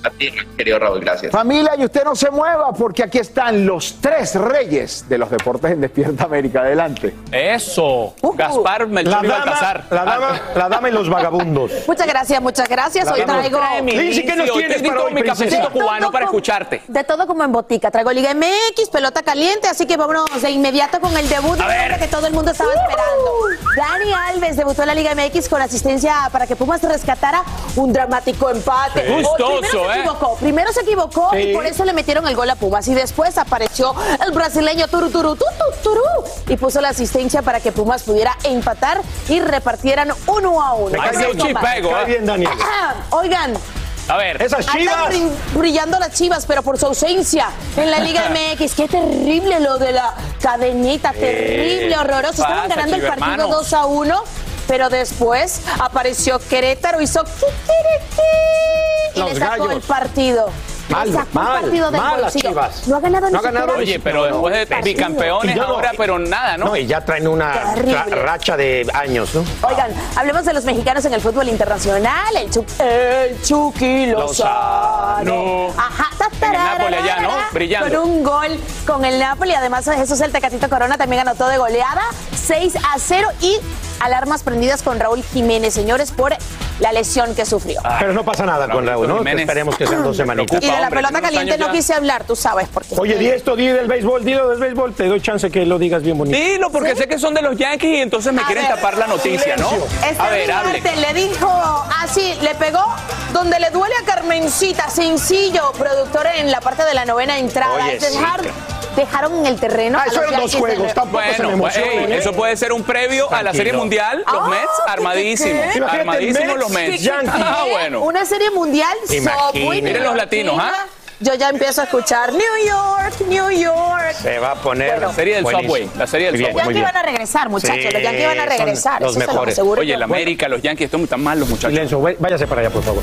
Speaker 24: A ti, querido Raúl, gracias.
Speaker 4: Familia, y usted no se mueva porque aquí están los tres reyes de los deportes en Despierta América. Adelante.
Speaker 28: Eso. Gaspar, Melchor y
Speaker 29: La dama,
Speaker 28: Baltasar.
Speaker 29: la dama, la dama y los vagabundos.
Speaker 30: Muchas gracias, muchas gracias.
Speaker 29: La
Speaker 30: Hoy traigo.
Speaker 29: Lindsay, ¿qué nos
Speaker 28: Hoy
Speaker 29: tienes para hoy,
Speaker 28: mi cafecito cubano para escucharte.
Speaker 30: De todo como en botica. Traigo Liga MX, pelota caliente, así que vámonos de inmediato con el debut de un hombre que todo el mundo estaba esperando. Dani Alves debutó en la Liga MX con asistencia para que Pumas rescatara un dramático empate.
Speaker 28: Sí. Gustoso,
Speaker 30: primero se
Speaker 28: ¿eh?
Speaker 30: equivocó, primero se equivocó
Speaker 28: Sí.
Speaker 30: y por eso le metieron el gol a Pumas. Y después apareció el brasileño Turu Turu tu, tu, Turú y puso la asistencia para que Pumas pudiera empatar y repartieran uno a uno.
Speaker 29: Me cae
Speaker 30: Vámonos
Speaker 29: bien,
Speaker 30: con
Speaker 29: Chi,
Speaker 30: más.
Speaker 29: pego, Cae ¿eh? bien, Daniel.
Speaker 30: Oigan,
Speaker 28: A ver.
Speaker 29: Esas
Speaker 30: Andan
Speaker 29: chivas.
Speaker 30: brin- brillando las chivas, pero por su ausencia en la Liga MX. Qué terrible lo de la cadenita, terrible, horroroso. Estaban ganando el partido
Speaker 28: hermanos?
Speaker 30: 2 a 1, pero después apareció Querétaro, hizo y le sacó el partido.
Speaker 29: Mal, mal,
Speaker 30: del
Speaker 29: mal las. Chivas.
Speaker 30: No ha ganado ni
Speaker 29: No ha ganado
Speaker 30: siquiera
Speaker 28: Oye, pero después de
Speaker 30: partido.
Speaker 28: bicampeones
Speaker 29: no-
Speaker 28: ahora, pero nada, ¿no?
Speaker 29: No, y ya traen una ra- racha de años, ¿no?
Speaker 30: Oigan, hablemos de los mexicanos en el fútbol internacional. El, Chu- el Chucky Lozano. Ajá,
Speaker 28: En el Napoli allá, ¿no? Brillando.
Speaker 30: Con un gol con el Napoli. Además, Jesús el Tecatito Corona también anotó de goleada. 6 a 0 y alarmas prendidas con Raúl Jiménez, señores, por la lesión que surió.
Speaker 29: Pero no pasa nada con Raúl, ¿no?
Speaker 28: Jiménez.
Speaker 29: Esperemos que sean dos semanitas.
Speaker 30: y de la pelota caliente no quise hablar, tú sabes por qué.
Speaker 29: Oye, di esto, di del béisbol, dilo del béisbol. Te doy chance que lo digas bien bonito.
Speaker 28: Dilo, porque sé que son de los Yankees y entonces me
Speaker 30: A
Speaker 28: quieren
Speaker 30: ver,
Speaker 28: tapar la noticia, ¿no?
Speaker 30: Este
Speaker 28: A ver, hable.
Speaker 30: Le dijo así, le pegó donde le duele a Carmencita, sencillo, productor en la parte de la novena entrada.
Speaker 29: Oye,
Speaker 30: es dejar, dejaron en el terreno.
Speaker 29: Ah,
Speaker 30: a
Speaker 29: eso
Speaker 30: los
Speaker 29: eran dos
Speaker 30: de
Speaker 29: juegos, tampoco se me
Speaker 28: Bueno, pues, ey,
Speaker 29: ¿eh?
Speaker 28: eso puede ser un previo a la. Serie Mundial. Los
Speaker 30: Ah,
Speaker 28: Mets,
Speaker 30: ¿qué,
Speaker 28: armadísimos. Armadísimos los
Speaker 29: Mets.
Speaker 28: Ah, bueno.
Speaker 30: Una serie mundial. Muy
Speaker 28: Miren los latinos, ¿ah?
Speaker 30: Yo ya empiezo a escuchar New York, New York.
Speaker 29: Se va a poner.
Speaker 28: La serie del
Speaker 29: buenísimo.
Speaker 28: Subway, la serie del
Speaker 29: bien,
Speaker 30: Los
Speaker 28: Subway.
Speaker 29: muy
Speaker 30: Yankees van a regresar, muchachos.
Speaker 29: Sí,
Speaker 30: los Yankees van a regresar.
Speaker 29: los
Speaker 30: eso se los
Speaker 29: mejores.
Speaker 30: aseguro
Speaker 28: Oye,
Speaker 30: yo.
Speaker 28: el América, los Yankees, están tan mal los muchachos.
Speaker 29: Silencio, váy- váyase para allá, por favor.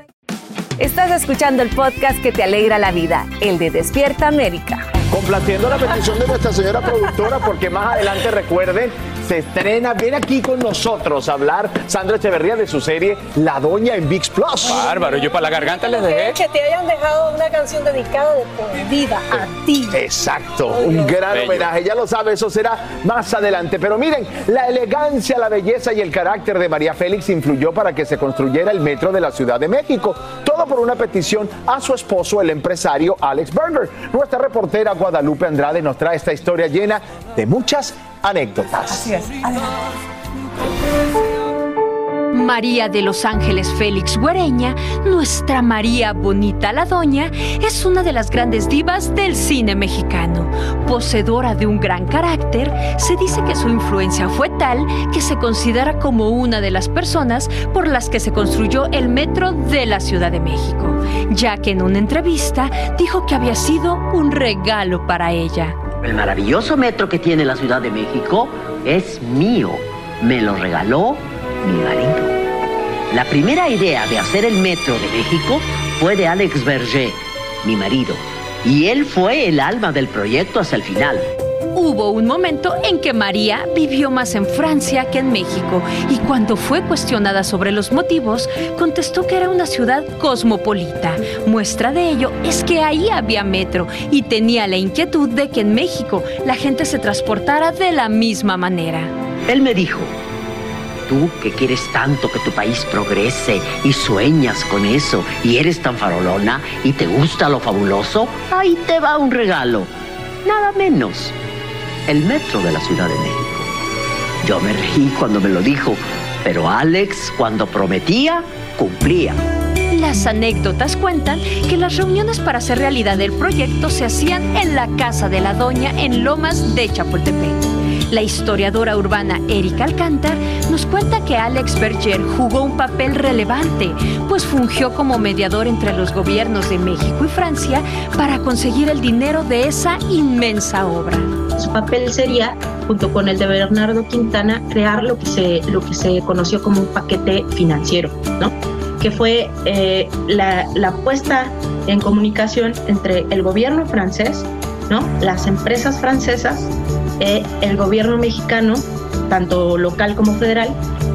Speaker 23: Estás escuchando el podcast que te alegra la vida, el de Despierta América.
Speaker 4: Complaciendo la petición de nuestra señora productora, porque más adelante recuerden, se estrena. Viene aquí con nosotros a hablar Sandra Echeverría de su serie La Doña en VIX Plus.
Speaker 31: Bárbaro, yo para la garganta les dejé.
Speaker 12: Que te hayan dejado una canción dedicada de por vida a ti.
Speaker 4: Exacto, un gran
Speaker 31: Bello.
Speaker 4: homenaje, ya lo sabe, eso será más adelante. Pero miren, la elegancia, la belleza y el carácter de María Félix influyó para que se construyera el metro de la Ciudad de México. Todo por una petición a su esposo, el empresario Alex Berger. Nuestra reportera Guadalupe Andrade nos trae esta historia llena de muchas anécdotas.
Speaker 12: Así es.
Speaker 21: María de Los Ángeles Félix Güereña, nuestra María Bonita la Doña, es una de las grandes divas del cine mexicano. Poseedora de un gran carácter, se dice que su influencia fue tal que se considera como una de las personas por las que se construyó el metro de la Ciudad de México, ya que en una entrevista dijo que había sido un regalo para ella.
Speaker 30: El maravilloso metro que tiene la Ciudad de México es mío. Me lo regaló mi marido. La primera idea de hacer el metro de México fue de Alex Berger, mi marido. Y él fue el alma del proyecto hasta el final.
Speaker 21: Hubo un momento en que María vivió más en Francia que en México y cuando fue cuestionada sobre los motivos, contestó que era una ciudad cosmopolita. Muestra de ello es que ahí había metro y tenía la inquietud de que en México la gente se transportara de la misma manera.
Speaker 30: Él me dijo, tú que quieres tanto que tu país progrese y sueñas con eso y eres tan farolona y te gusta lo fabuloso, ahí te va un regalo. Nada menos. El metro de la Ciudad de México. Yo me reí cuando me lo dijo, pero Alex cuando prometía, cumplía.
Speaker 21: Las anécdotas cuentan que las reuniones para hacer realidad el proyecto se hacían en la casa de la doña en Lomas de Chapultepec. La historiadora urbana Erika Alcántar nos cuenta que Alex Berger jugó un papel relevante, pues fungió como mediador entre los gobiernos de México y Francia para conseguir el dinero de esa inmensa obra.
Speaker 28: Su papel sería, junto con el de Bernardo Quintana, crear lo que se, lo que se conoció como un paquete financiero, ¿no? que fue eh, la, puesta en comunicación entre el gobierno francés, ¿no? las empresas francesas, eh, el gobierno mexicano, tanto local como federal,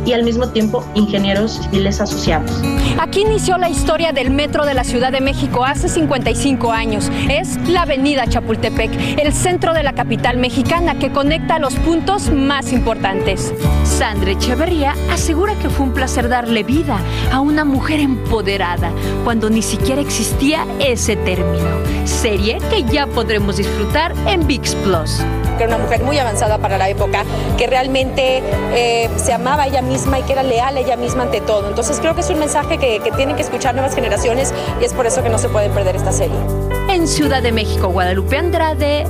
Speaker 28: y al mismo tiempo ingenieros civiles asociados.
Speaker 21: Aquí inició la historia del metro de la Ciudad de México hace 55 años. Es la avenida Chapultepec, el centro de la capital mexicana que conecta los puntos más importantes. Sandra Echeverría asegura que fue un placer darle vida a una mujer empoderada cuando ni siquiera existía ese término. Serie que ya podremos disfrutar en VIX Plus.
Speaker 32: Que era una mujer muy avanzada para la época, que realmente eh, se amaba a ella misma y que era leal a ella misma ante todo. Entonces creo que es un mensaje que, que tienen que escuchar nuevas generaciones y es por eso que no se pueden perder esta serie.
Speaker 21: En Ciudad de México, Guadalupe Andrade,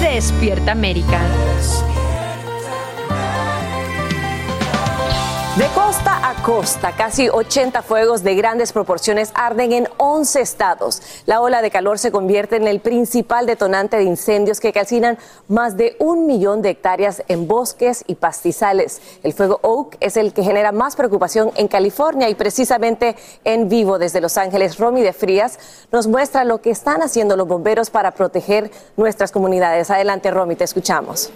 Speaker 21: Despierta América.
Speaker 6: De costa a costa, casi 80 fuegos de grandes proporciones arden en 11 estados. La ola de calor se convierte en el principal detonante de incendios que calcinan más de un millón de hectáreas en bosques y pastizales. El fuego Oak es el que genera más preocupación en California y precisamente en vivo desde Los Ángeles, Romy de Frías nos muestra lo que están haciendo los bomberos para proteger nuestras comunidades. Adelante, Romy, te escuchamos.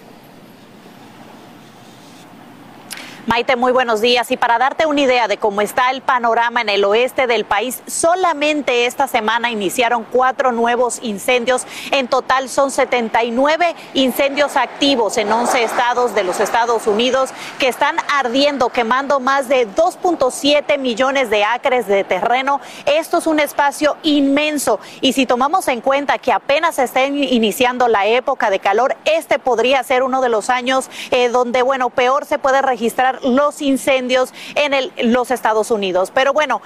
Speaker 33: Maite, muy buenos días. Y para darte una idea de cómo está el panorama en el oeste del país, solamente esta semana iniciaron cuatro nuevos incendios. En total son 79 incendios activos en 11 estados de los Estados Unidos que están ardiendo, quemando más de 2.7 millones de acres de terreno. Esto es un espacio inmenso. Y si tomamos en cuenta que apenas está iniciando la época de calor, este podría ser uno de los años eh, donde, bueno, peor se puede registrar los incendios en el- los Estados Unidos. Pero bueno,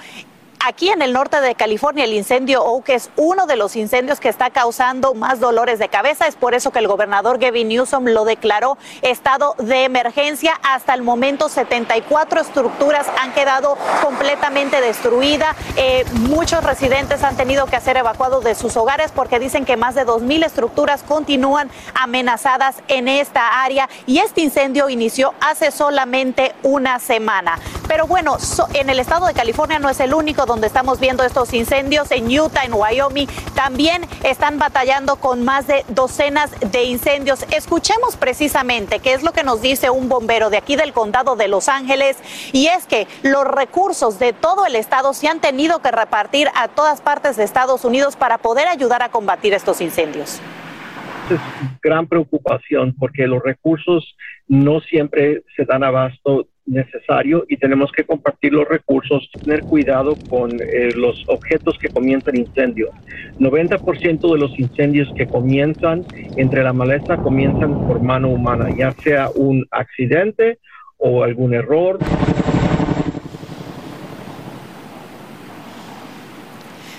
Speaker 33: Aquí en el norte de California, el incendio Oak es uno de los incendios que está causando más dolores de cabeza. Es por eso que el gobernador Gavin Newsom lo declaró estado de emergencia. Hasta el momento, 74 estructuras han quedado completamente destruidas. Eh, muchos residentes han tenido que ser evacuados de sus hogares porque dicen que más de 2.000 estructuras continúan amenazadas en esta área. Y este incendio inició hace solamente una semana. Pero bueno, en el estado de California no es el único donde estamos viendo estos incendios. En Utah, en Wyoming, también están batallando con más de docenas de incendios. Escuchemos precisamente qué es lo que nos dice un bombero de aquí del condado de Los Ángeles. Y es que los recursos de todo el estado se han tenido que repartir a todas partes de Estados Unidos para poder ayudar a combatir estos incendios.
Speaker 34: es gran preocupación porque los recursos no siempre se dan abasto necesario y tenemos que compartir los recursos, tener cuidado con eh, los objetos que comienzan incendios. 90% de los incendios que comienzan entre la maleza comienzan por mano humana, ya sea un accidente o algún error.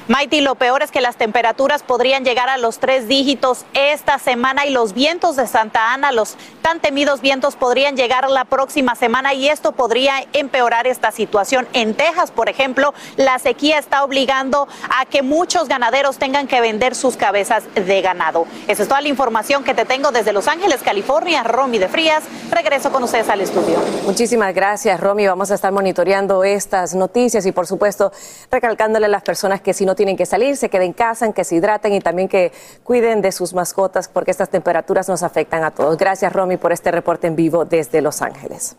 Speaker 33: Mighty, lo peor es que las temperaturas podrían llegar a los tres dígitos esta semana y los vientos de Santa Ana, los tan temidos vientos, podrían llegar la próxima semana y esto podría empeorar esta situación. En Texas, por ejemplo, la sequía está obligando a que muchos ganaderos tengan que vender sus cabezas de ganado. Esa es toda la información que te tengo desde Los Ángeles, California. Romy de Frías, regreso con ustedes al estudio.
Speaker 6: Muchísimas gracias, Romy. Vamos a estar monitoreando estas noticias y, por supuesto, recalcándole a las personas que si no tienen que salir, se queden en casa, que se hidraten y también que cuiden de sus mascotas porque estas temperaturas nos afectan a todos. Gracias, Romy, por este reporte en vivo desde Los Ángeles.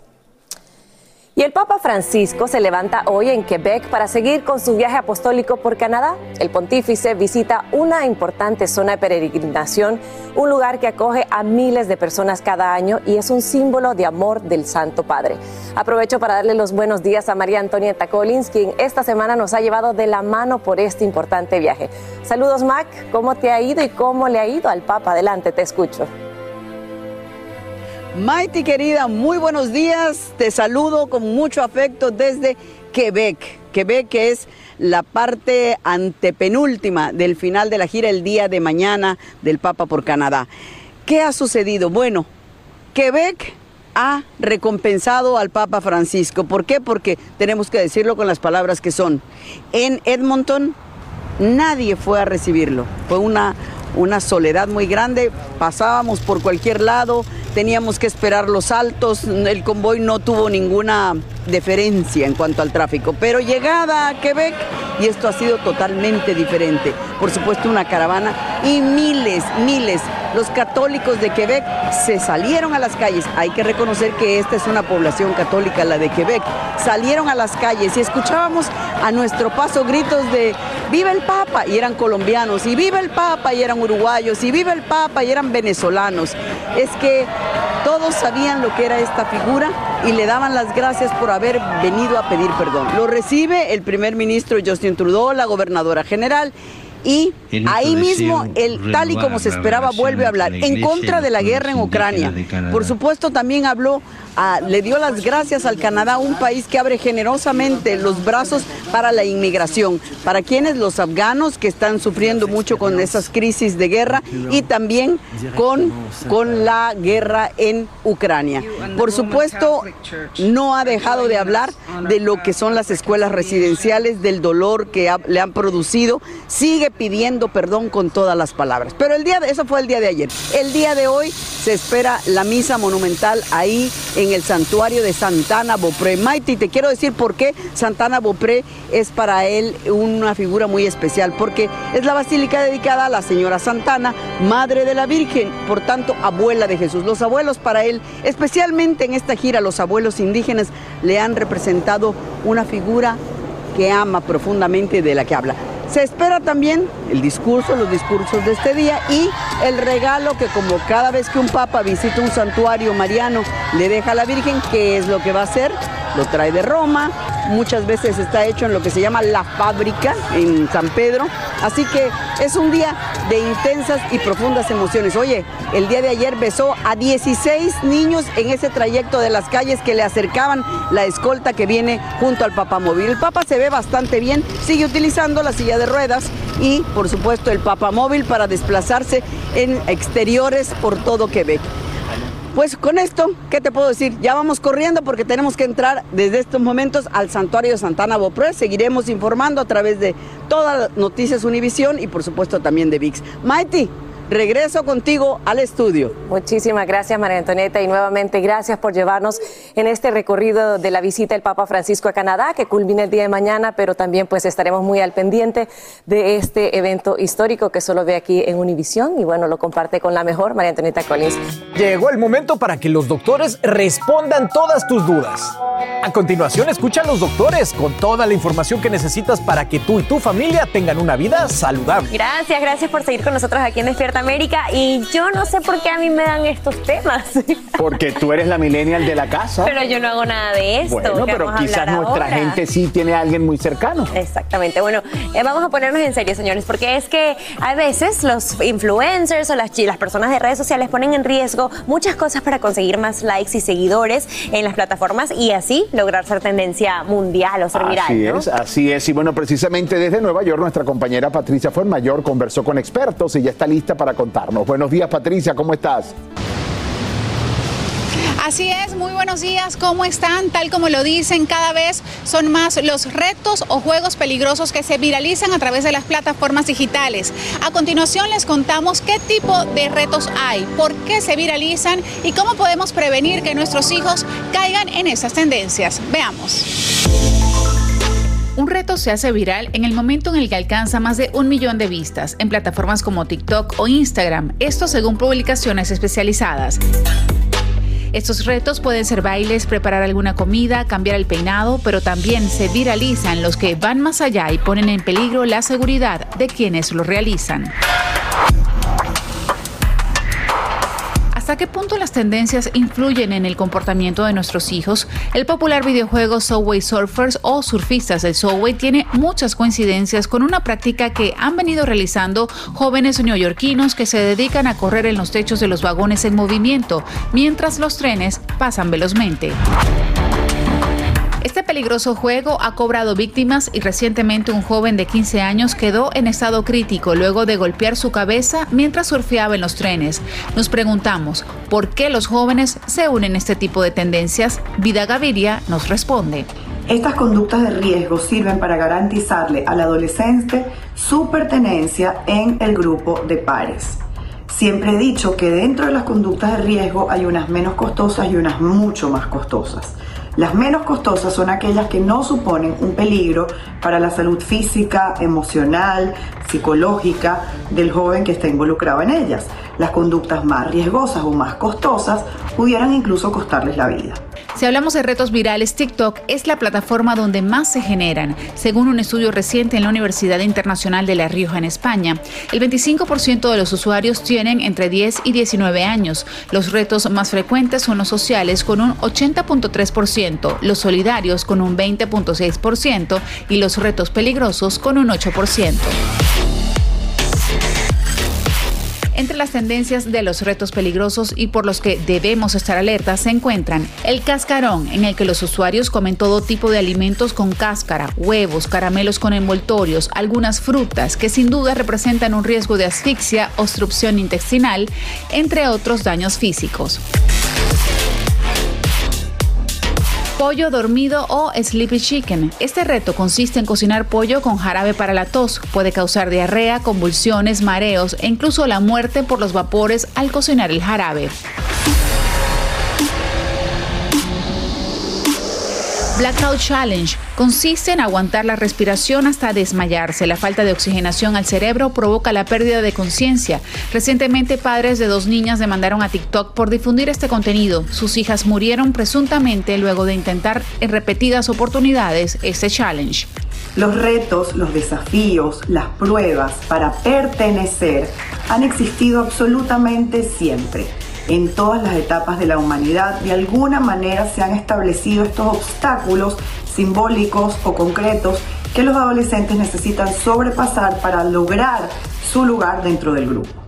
Speaker 6: Y el Papa Francisco se levanta hoy en Quebec para seguir con su viaje apostólico por Canadá. El pontífice visita una importante zona de peregrinación, un lugar que acoge a miles de personas cada año y es un símbolo de amor del Santo Padre. Aprovecho para darle los buenos días a María Antonieta Collins, quien esta semana nos ha llevado de la mano por este importante viaje. Saludos, Mac. ¿Cómo te ha ido y cómo le ha ido al Papa? Adelante, te escucho.
Speaker 35: Mighty querida, muy buenos días. Te saludo con mucho afecto desde Quebec. Quebec que es la parte antepenúltima del final de la gira el día de mañana del Papa por Canadá. ¿Qué ha sucedido? Bueno, Quebec ha recompensado al Papa Francisco. ¿Por qué? Porque tenemos que decirlo con las palabras que son. En Edmonton nadie fue a recibirlo. Fue una, una soledad muy grande. Pasábamos por cualquier lado, teníamos que esperar los altos. El convoy no tuvo ninguna deferencia en cuanto al tráfico. Pero llegada a Quebec, y esto ha sido totalmente diferente. Por supuesto, una caravana y miles, miles. Los católicos de Quebec se salieron a las calles. Hay que reconocer que esta es una población católica, la de Quebec. Salieron a las calles y escuchábamos a nuestro paso gritos de ¡Viva el Papa! Y eran colombianos, y ¡Viva el Papa! Y eran uruguayos, y ¡Viva el Papa! Y eran venezolanos. Es que todos sabían lo que era esta figura y le daban las gracias por haber venido a pedir perdón. Lo recibe el primer ministro Justin Trudeau, la gobernadora general. Y ahí mismo, el tal y como se esperaba, vuelve a hablar en contra de la guerra en Ucrania. Por supuesto, también habló, ah, le dio las gracias al Canadá, un país que abre generosamente los brazos para la inmigración, para quienes los afganos que están sufriendo mucho con esas crisis de guerra y también con, con la guerra en Ucrania. Por supuesto, no ha dejado de hablar de lo que son las escuelas residenciales, del dolor que ha- le han producido, sigue pidiendo perdón con todas las palabras. Pero el día de, eso fue el día de ayer. El día de hoy se espera la misa monumental ahí en el santuario de Santana Beaupré. Mighty, te quiero decir por qué Santana Beaupré es para él una figura muy especial, porque es la basílica dedicada a la señora Santana, madre de la Virgen, por tanto, abuela de Jesús. Los abuelos para él, especialmente en esta gira, los abuelos indígenas le han representado una figura que ama profundamente de la que habla. Se espera también el discurso, los discursos de este día y el regalo que como cada vez que un papa visita un santuario mariano le deja a la Virgen, ¿qué es lo que va a hacer? Lo trae de Roma, muchas veces está hecho en lo que se llama la fábrica en San Pedro, así que es un día de intensas y profundas emociones. Oye, el día de ayer besó a 16 niños en ese trayecto de las calles que le acercaban la escolta que viene junto al papamóvil. El papa se ve bastante bien, sigue utilizando la silla de ruedas y por supuesto el papamóvil para desplazarse en exteriores por todo Quebec. Pues con esto, ¿qué te puedo decir? Ya vamos corriendo porque tenemos que entrar desde estos momentos al santuario de Santana Beaupré. Seguiremos informando a través de todas las noticias Univisión y por supuesto también de VIX. Mighty, regreso contigo al estudio.
Speaker 6: Muchísimas gracias, María Antonieta, y nuevamente gracias por llevarnos en este recorrido de la visita del Papa Francisco a Canadá, que culmina el día de mañana, pero también pues estaremos muy al pendiente de este evento histórico que solo ve aquí en Univisión y bueno, lo comparte con la mejor, María Antonieta Collins.
Speaker 36: Llegó el momento para que los doctores respondan todas tus dudas. A continuación, escucha a los doctores con toda la información que necesitas para que tú y tu familia tengan una vida saludable.
Speaker 37: Gracias, gracias por seguir con nosotros aquí en Despierta América. Y yo no sé por qué a mí me dan estos temas.
Speaker 4: Porque tú eres la millennial de la casa.
Speaker 37: Pero yo no hago nada de esto.
Speaker 4: Bueno, pero quizás nuestra
Speaker 37: ahora.
Speaker 4: gente sí tiene a alguien muy cercano.
Speaker 37: Exactamente. Bueno, eh, vamos a ponernos en serio, señores, porque es que a veces los influencers o las, las personas de redes sociales ponen en riesgo muchas cosas para conseguir más likes y seguidores en las plataformas y así lograr ser tendencia mundial o ser viral.
Speaker 4: Así
Speaker 37: ¿no?
Speaker 4: es, así es. Y bueno, precisamente desde Nueva York, nuestra compañera Patricia Fuenmayor conversó con expertos y ya está lista para contarnos. Buenos días, Patricia, ¿cómo estás?
Speaker 38: Así es, muy buenos días, ¿cómo están? Tal como lo dicen, cada vez son más los retos o juegos peligrosos que se viralizan a través de las plataformas digitales. A continuación les contamos qué tipo de retos hay, por qué se viralizan y cómo podemos prevenir que nuestros hijos caigan en esas tendencias. Veamos.
Speaker 39: Un reto se hace viral en el momento en el que alcanza más de un millón de vistas en plataformas como TikTok o Instagram, esto según publicaciones especializadas. Estos retos pueden ser bailes, preparar alguna comida, cambiar el peinado, pero también se viralizan los que van más allá y ponen en peligro la seguridad de quienes lo realizan. ¿Hasta qué punto las tendencias influyen en el comportamiento de nuestros hijos? El popular videojuego Subway Surfers o Surfistas del Subway tiene muchas coincidencias con una práctica que han venido realizando jóvenes neoyorquinos que se dedican a correr en los techos de los vagones en movimiento mientras los trenes pasan velozmente. Este peligroso juego ha cobrado víctimas y recientemente un joven de 15 años quedó en estado crítico luego de golpear su cabeza mientras surfeaba en los trenes. Nos preguntamos, ¿por qué los jóvenes se unen a este tipo de tendencias? Vida Gaviria nos responde.
Speaker 40: Estas conductas de riesgo sirven para garantizarle al adolescente su pertenencia en el grupo de pares. Siempre he dicho que dentro de las conductas de riesgo hay unas menos costosas y unas mucho más costosas. Las menos costosas son aquellas que no suponen un peligro para la salud física, emocional, psicológica del joven que está involucrado en ellas. Las conductas más riesgosas o más costosas pudieran incluso costarles la vida.
Speaker 39: Si hablamos de retos virales, TikTok es la plataforma donde más se generan, según un estudio reciente en la Universidad Internacional de La Rioja en España. El 25% de los usuarios tienen entre 10 y 19 años. Los retos más frecuentes son los sociales con un 80.3%, los solidarios con un 20.6% y los retos peligrosos con un 8%. Entre las tendencias de los retos peligrosos y por los que debemos estar alertas se encuentran el cascarón, en el que los usuarios comen todo tipo de alimentos con cáscara, huevos, caramelos con envoltorios, algunas frutas que sin duda representan un riesgo de asfixia, obstrucción intestinal, entre otros daños físicos. Pollo dormido o sleepy chicken. Este reto consiste en cocinar pollo con jarabe para la tos. Puede causar diarrea, convulsiones, mareos e incluso la muerte por los vapores al cocinar el jarabe. Blackout Challenge consiste en aguantar la respiración hasta desmayarse. La falta de oxigenación al cerebro provoca la pérdida de conciencia. Recientemente, padres de dos niñas demandaron a TikTok por difundir este contenido. Sus hijas murieron presuntamente luego de intentar en repetidas oportunidades este challenge.
Speaker 40: Los retos, los desafíos, las pruebas para pertenecer han existido absolutamente siempre. En todas las etapas de la humanidad, de alguna manera se han establecido estos obstáculos simbólicos o concretos que los adolescentes necesitan sobrepasar para lograr su lugar dentro del grupo.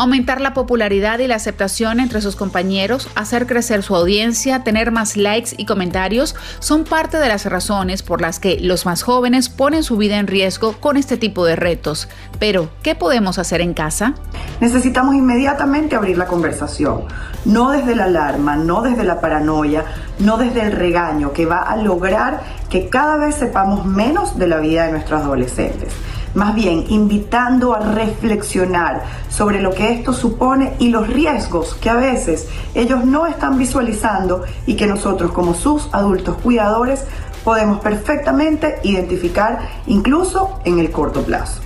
Speaker 39: Aumentar la popularidad y la aceptación entre sus compañeros, hacer crecer su audiencia, tener más likes y comentarios son parte de las razones por las que los más jóvenes ponen su vida en riesgo con este tipo de retos. Pero, ¿qué podemos hacer en casa?
Speaker 40: Necesitamos inmediatamente abrir la conversación, no desde la alarma, no desde la paranoia, no desde el regaño, que va a lograr que cada vez sepamos menos de la vida de nuestros adolescentes. Más bien invitando a reflexionar sobre lo que esto supone y los riesgos que a veces ellos no están visualizando y que nosotros como sus adultos cuidadores podemos perfectamente identificar incluso en el corto plazo.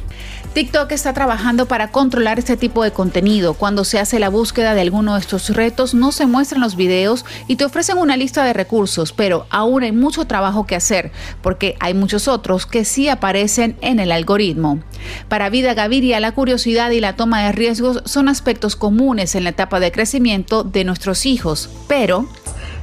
Speaker 39: TikTok está trabajando para controlar este tipo de contenido. Cuando se hace la búsqueda de alguno de estos retos, no se muestran los videos y te ofrecen una lista de recursos, pero aún hay mucho trabajo que hacer, porque hay muchos otros que sí aparecen en el algoritmo. Para Vida Gaviria, la curiosidad y la toma de riesgos son aspectos comunes en la etapa de crecimiento de nuestros hijos, pero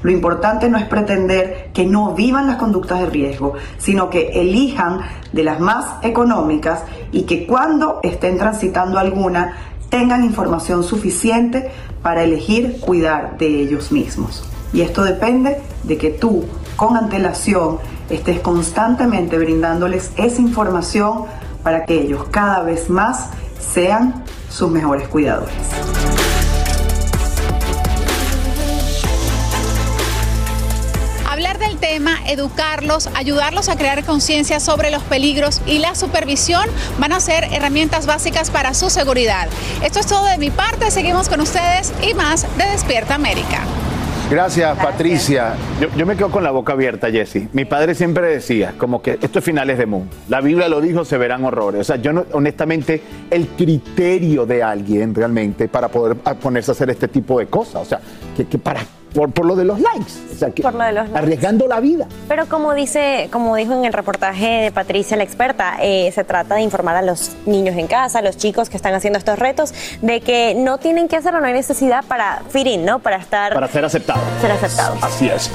Speaker 40: lo importante no es pretender que no vivan las conductas de riesgo, sino que elijan de las más económicas y que cuando estén transitando alguna tengan información suficiente para elegir cuidar de ellos mismos. Y esto depende de que tú, con antelación, estés constantemente brindándoles esa información para que ellos cada vez más sean sus mejores cuidadores.
Speaker 41: Educarlos, ayudarlos a crear conciencia sobre los peligros y la supervisión van a ser herramientas básicas para su seguridad. Esto es todo de mi parte, seguimos con ustedes y más de Despierta América.
Speaker 4: Gracias, Patricia. Yo, me quedo con la boca abierta, Jesse. Mi padre siempre decía, como que esto es finales de mundo. La Biblia lo dijo, se verán horrores. O sea, yo no, honestamente, el criterio de alguien realmente para poder ponerse a hacer este tipo de cosas. O sea, que, que para por, lo de los likes. O sea, que, arriesgando la vida.
Speaker 37: Pero como dice, como dijo en el reportaje de Patricia, la experta, eh, se trata de informar a los niños en casa, a los chicos que están haciendo estos retos, de que no tienen que hacerlo, no hay necesidad para fit in, ¿no? Para estar.
Speaker 4: Para ser aceptados.
Speaker 37: Ser aceptados.
Speaker 4: Así es.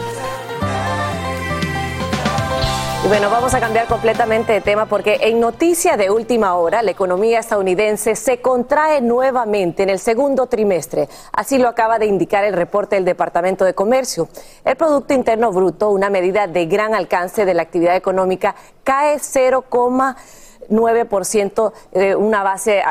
Speaker 6: Bueno, vamos a cambiar completamente de tema porque en noticia de última hora, la economía estadounidense se contrae nuevamente en el segundo trimestre. Así lo acaba de indicar el reporte del Departamento de Comercio. El Producto Interno Bruto, una medida de gran alcance de la actividad económica, cae 0,9% de una base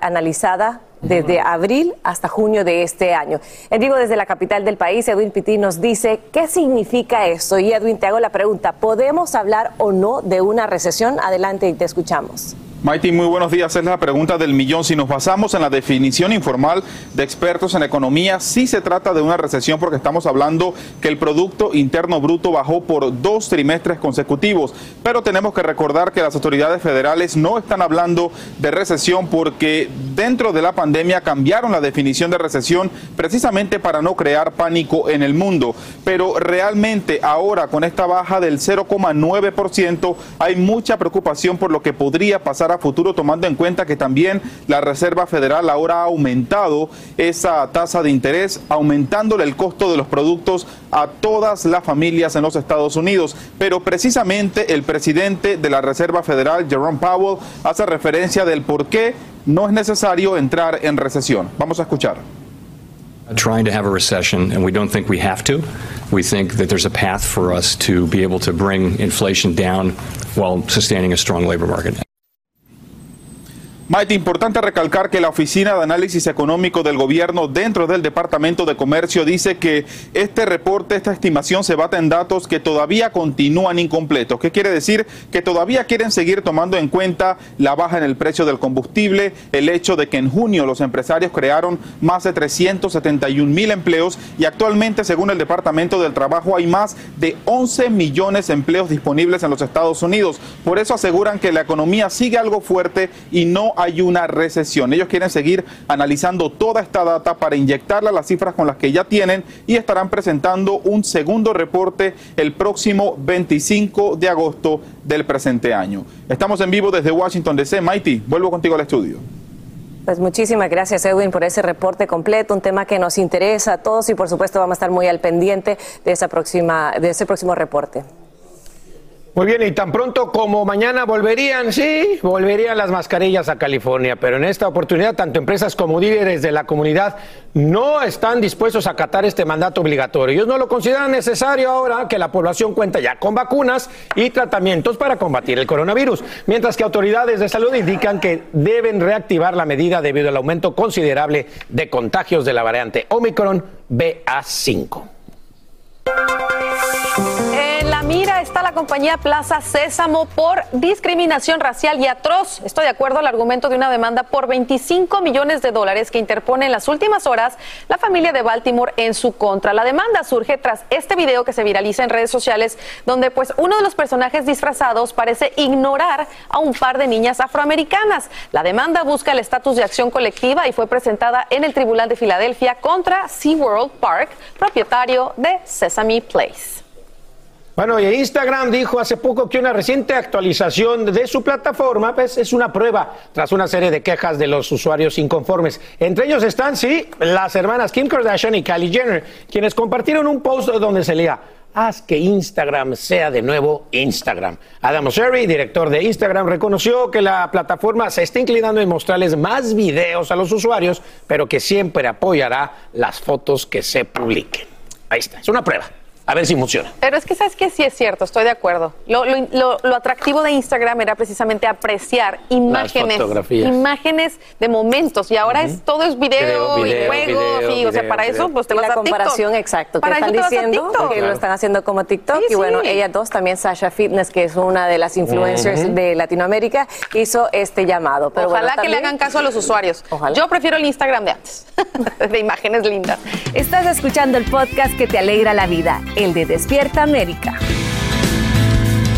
Speaker 6: analizada desde abril hasta junio de este año. En vivo desde la capital del país, Edwin Pitti nos dice qué significa eso. Y Edwin, te hago la pregunta, ¿podemos hablar o no de una recesión? Adelante y te escuchamos.
Speaker 7: Maiti, muy buenos días. Es la pregunta del millón. Si nos basamos en la definición informal de expertos en economía, sí se trata de una recesión porque estamos hablando que el Producto Interno Bruto bajó por dos trimestres consecutivos. Pero tenemos que recordar que las autoridades federales no están hablando de recesión porque dentro de la pandemia cambiaron la definición de recesión precisamente para no crear pánico en el mundo. Pero realmente ahora con esta baja del 0,9% hay mucha preocupación por lo que podría pasar a futuro, tomando en cuenta que también la Reserva Federal ahora ha aumentado esa tasa de interés, aumentándole el costo de los productos a todas las familias en los Estados Unidos. Pero precisamente el presidente de la Reserva Federal, Jerome Powell, hace referencia del por qué no es necesario entrar en recesión. Vamos a escuchar.
Speaker 42: trying to have a recession, and we don't think we have to. We think that there's a path for us to be able to bring inflation down while sustaining a strong labor market.
Speaker 7: Maite, importante recalcar que la Oficina de Análisis Económico del Gobierno dentro del Departamento de Comercio dice que este reporte, esta estimación se basa en datos que todavía continúan incompletos. ¿Qué quiere decir? Que todavía quieren seguir tomando en cuenta la baja en el precio del combustible, el hecho de que en junio los empresarios crearon más de 371 mil empleos y actualmente, según el Departamento del Trabajo, hay más de 11 millones de empleos disponibles en los Estados Unidos. Por eso aseguran que la economía sigue algo fuerte y no hay una recesión. Ellos quieren seguir analizando toda esta data para inyectarla a las cifras con las que ya tienen y estarán presentando un segundo reporte el próximo 25 de agosto del presente año. Estamos en vivo desde Washington DC. Mighty, vuelvo contigo al estudio.
Speaker 6: Pues muchísimas gracias Edwin por ese reporte completo, un tema que nos interesa a todos y por supuesto vamos a estar muy al pendiente de esa próxima de ese próximo reporte.
Speaker 1: Muy bien, y tan pronto como mañana volverían, sí, volverían las mascarillas a California, pero en esta oportunidad tanto empresas como líderes de la comunidad no están dispuestos a acatar este mandato obligatorio. Ellos no lo consideran necesario ahora que la población cuenta ya con vacunas y tratamientos para combatir el coronavirus, mientras que autoridades de salud indican que deben reactivar la medida debido al aumento considerable de contagios de la variante Omicron BA5.
Speaker 6: En mira
Speaker 2: está la compañía Plaza Sésamo por discriminación racial y atroz. Estoy de acuerdo al argumento de una demanda por 25 millones de dólares que interpone en las últimas horas la familia de Baltimore en su contra. La demanda surge tras este video que se viraliza en redes sociales donde pues uno de los personajes disfrazados parece ignorar a un par de niñas afroamericanas. La demanda busca el estatus de acción colectiva y fue presentada en el Tribunal de Filadelfia contra SeaWorld Park, propietario de Sesame Place.
Speaker 1: Bueno, y Instagram dijo hace poco que una reciente actualización de su plataforma pues, es una prueba tras una serie de quejas de los usuarios inconformes. Entre ellos están, sí, las hermanas Kim Kardashian y Kylie Jenner, quienes compartieron un post donde se leía haz que Instagram sea de nuevo Instagram. Adam Mosseri, director de Instagram, reconoció que la plataforma se está inclinando en mostrarles más videos a los usuarios, pero que siempre apoyará las fotos que se publiquen. Ahí está, es una prueba. A ver si funciona.
Speaker 2: Pero es que sabes que sí es cierto, estoy de acuerdo. Lo, lo, lo, atractivo de Instagram era precisamente apreciar imágenes, imágenes de momentos y ahora es todo es video, y juegos y o sea para eso pues te vas
Speaker 43: la
Speaker 2: a
Speaker 43: comparación exacto
Speaker 2: para
Speaker 43: están diciendo que lo están haciendo como TikTok y bueno ella dos también Sasha Fitness que es una de las influencers de Latinoamérica hizo este llamado.
Speaker 2: Pero Ojalá que le hagan caso a los usuarios. Yo prefiero el Instagram de antes de imágenes lindas.
Speaker 6: Estás escuchando el podcast que te alegra la vida el de Despierta América.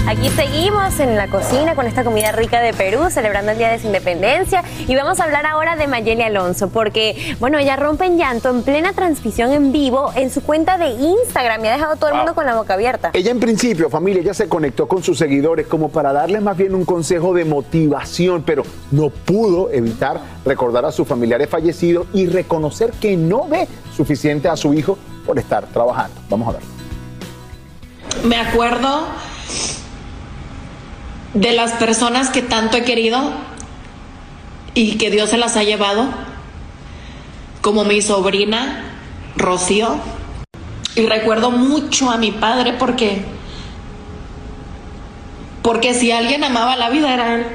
Speaker 37: Aquí seguimos en la cocina con esta comida rica de Perú, celebrando el Día de su Independencia. Y vamos a hablar ahora de Mayeli Alonso, porque, bueno, ella rompe en llanto en plena transmisión en vivo en su cuenta de Instagram y ha dejado todo el mundo con la boca abierta.
Speaker 4: Ella, en principio, familia, ya se conectó con sus seguidores como para darles más bien un consejo de motivación, pero no pudo evitar recordar a sus familiares fallecidos y reconocer que no ve suficiente a su hijo por estar trabajando. Vamos a ver
Speaker 44: me acuerdo de las personas que tanto he querido y que Dios se las ha llevado, como mi sobrina Rocío. Y recuerdo mucho a mi padre porque porque si alguien amaba la vida era él.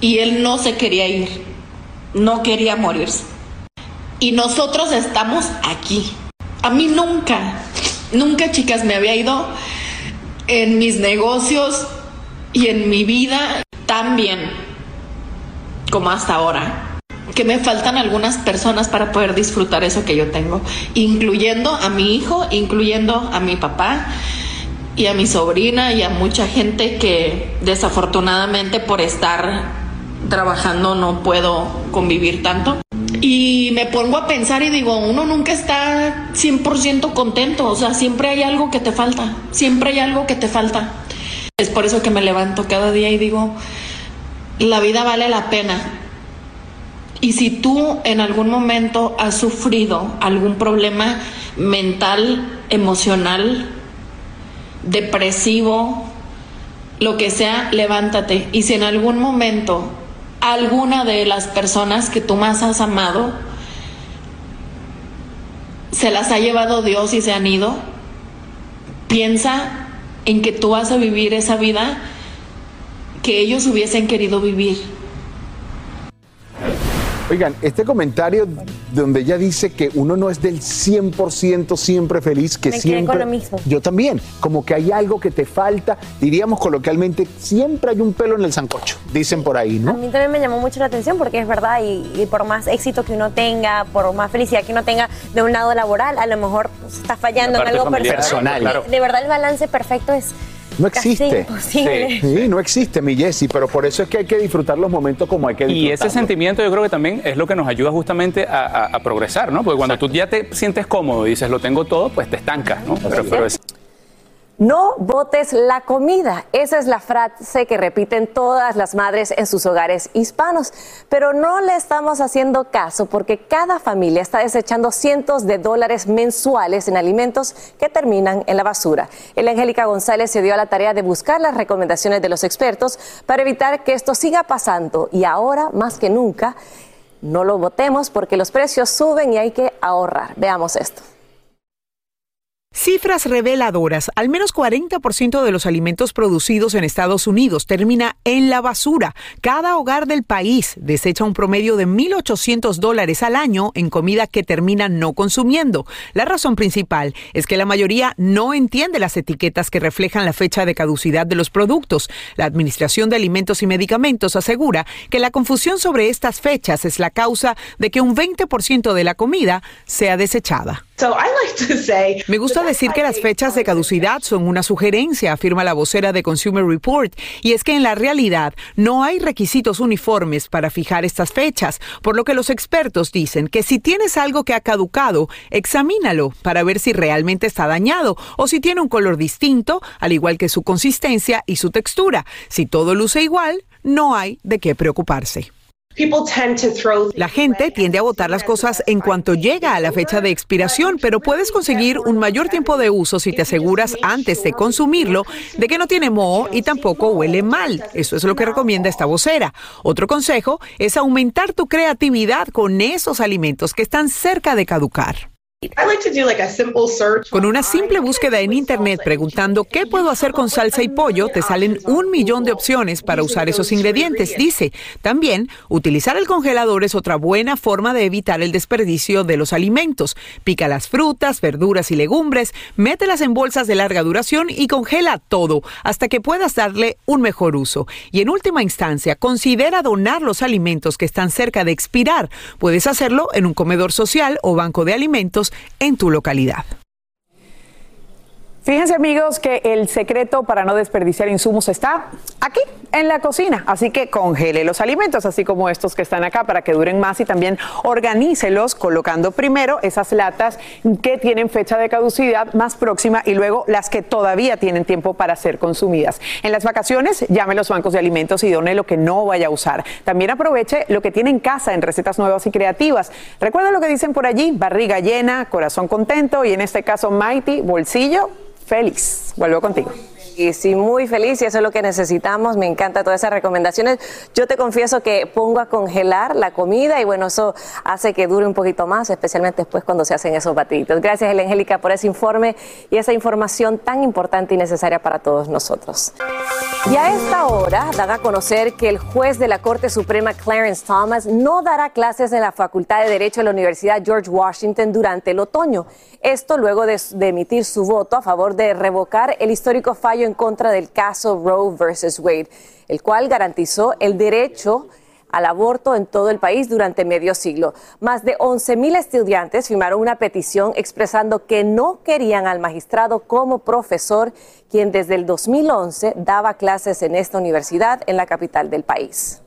Speaker 44: Y él no se quería ir, no quería morirse. Y nosotros estamos aquí. A mí nunca Nunca, chicas, me había ido en mis negocios y en mi vida tan bien como hasta ahora. Que me faltan algunas personas para poder disfrutar eso que yo tengo, incluyendo a mi hijo, incluyendo a mi papá y a mi sobrina y a mucha gente que desafortunadamente por estar trabajando no puedo convivir tanto. Y me pongo a pensar y digo, uno nunca está 100% contento, o sea, siempre hay algo que te falta, siempre hay algo que te falta. Es por eso que me levanto cada día y digo, la vida vale la pena. Y si tú en algún momento has sufrido algún problema mental, emocional, depresivo, lo que sea, levántate. Y si en algún momento alguna de las personas que tú más has amado se las ha llevado Dios y se han ido, piensa en que tú vas a vivir esa vida que ellos hubiesen querido vivir.
Speaker 4: Oigan, este comentario donde ella dice que uno no es del 100% siempre feliz, que
Speaker 37: Me
Speaker 4: siempre...
Speaker 37: con lo mismo.
Speaker 4: Yo también, como que hay algo que te falta, diríamos coloquialmente, siempre hay un pelo en el sancocho, dicen por ahí,
Speaker 37: A
Speaker 4: ¿no?
Speaker 37: mí también me llamó mucho la atención porque es verdad y, y por más éxito que uno tenga, por más felicidad que uno tenga de un lado laboral, a lo mejor pues, está fallando en algo
Speaker 4: familiar,
Speaker 37: personal.
Speaker 4: claro.
Speaker 37: De, de verdad el balance perfecto es
Speaker 4: No
Speaker 37: casi
Speaker 4: existe.
Speaker 37: imposible.
Speaker 4: Sí, no existe, mi Jessy, pero por eso es que hay que disfrutar los momentos como hay que
Speaker 34: Y
Speaker 4: disfrutarlos.
Speaker 34: ese sentimiento yo creo que también es lo que nos ayuda justamente a, a- a progresar, ¿no? Porque cuando tú ya te sientes cómodo y dices lo tengo todo, pues te estancas, ¿no? Pero, pero es-
Speaker 6: No botes la comida. Esa es la frase que repiten todas las madres en sus hogares hispanos. Pero no le estamos haciendo caso porque cada familia está desechando cientos de dólares mensuales en alimentos que terminan en la basura. El Angélica González se dio a la tarea de buscar las recomendaciones de los expertos para evitar que esto siga pasando. Y ahora, más que nunca, no lo botemos porque los precios suben y hay que ahorrar. Veamos esto.
Speaker 9: Cifras reveladoras. Al menos 40% de los alimentos producidos en Estados Unidos termina en la basura. Cada hogar del país desecha un promedio de 1.800 dólares al año en comida que termina no consumiendo. La razón principal es que la mayoría no entiende las etiquetas que reflejan la fecha de caducidad de los productos. La Administración de Alimentos y Medicamentos asegura que la confusión sobre estas fechas es la causa de que un 20% de la comida sea desechada. Me gusta decir que las fechas de caducidad son una sugerencia, afirma la vocera de Consumer Report, y es que en la realidad no hay requisitos uniformes para fijar estas fechas, por lo que los expertos dicen que si tienes algo que ha caducado, examínalo para ver si realmente está dañado o si tiene un color distinto, al igual que su consistencia y su textura. Si todo luce igual, no hay de qué preocuparse. La gente tiende a botar las cosas en cuanto llega a la fecha de expiración, pero puedes conseguir un mayor tiempo de uso si te aseguras antes de consumirlo de que no tiene moho y tampoco huele mal. Eso es lo que recomienda esta vocera. Otro consejo es aumentar tu creatividad con esos alimentos que están cerca de caducar. Con una simple búsqueda en Internet preguntando qué puedo hacer con salsa y pollo, te salen un millón de opciones para usar esos ingredientes, dice. También, utilizar el congelador es otra buena forma de evitar el desperdicio de los alimentos. Pica las frutas, verduras y legumbres, mételas en bolsas de larga duración y congela todo hasta que puedas darle un mejor uso. Y en última instancia, considera donar los alimentos que están cerca de expirar. Puedes hacerlo en un comedor social o banco de alimentos en tu localidad. Fíjense amigos que el secreto para no desperdiciar insumos está aquí, en la cocina. Así que congele los alimentos, así como estos que están acá, para que duren más y también organícelos colocando primero esas latas que tienen fecha de caducidad más próxima y luego las que todavía tienen tiempo para ser consumidas. En las vacaciones, llame a los bancos de alimentos y done lo que no vaya a usar. También aproveche lo que tiene en casa en recetas nuevas y creativas. Recuerda lo que dicen por allí, barriga llena, corazón contento y en este caso Mighty, bolsillo feliz. Vuelvo contigo.
Speaker 6: Y sí, muy feliz y eso es lo que necesitamos. Me encanta todas esas recomendaciones. Yo te confieso que pongo a congelar la comida y bueno, eso hace que dure un poquito más, especialmente después cuando se hacen esos batidos. Gracias, Angélica, por ese informe y esa información tan importante y necesaria para todos nosotros. Y a esta hora dan a conocer que el juez de la Corte Suprema, Clarence Thomas, no dará clases en la Facultad de Derecho de la Universidad George Washington durante el otoño. Esto luego de, emitir su voto a favor de revocar el histórico fallo en contra del caso Roe versus Wade, el cual garantizó el derecho al aborto en todo el país durante medio siglo. Más de 11.000 estudiantes firmaron una petición expresando que no querían al magistrado como profesor, quien desde el 2011 daba clases en esta universidad en la capital del país.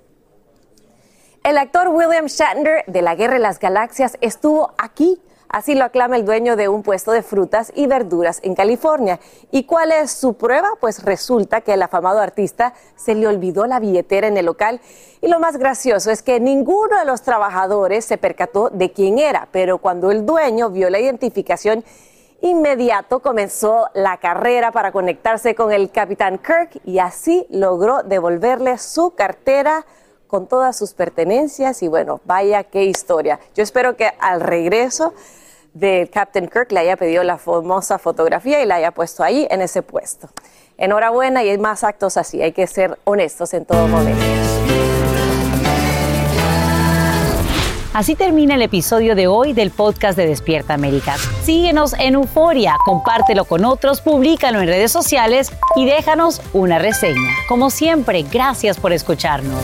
Speaker 6: El actor William Shatner de La Guerra de las Galaxias estuvo aquí Así lo aclama el dueño de un puesto de frutas y verduras en California. ¿Y cuál es su prueba? Pues resulta que el afamado artista se le olvidó la billetera en el local. Y lo más gracioso es que ninguno de los trabajadores se percató de quién era, pero cuando el dueño vio la identificación, inmediato comenzó la carrera para conectarse con el capitán Kirk y así logró devolverle su cartera con todas sus pertenencias y bueno, vaya qué historia. Yo espero que al regreso de Captain Kirk le haya pedido la famosa fotografía y la haya puesto ahí en ese puesto. Enhorabuena y hay más actos así, hay que ser honestos en todo momento.
Speaker 45: Así termina el episodio de hoy del podcast de Despierta América. Síguenos en Euforia, compártelo con otros, públicalo en redes sociales y déjanos una reseña. Como siempre, gracias por escucharnos.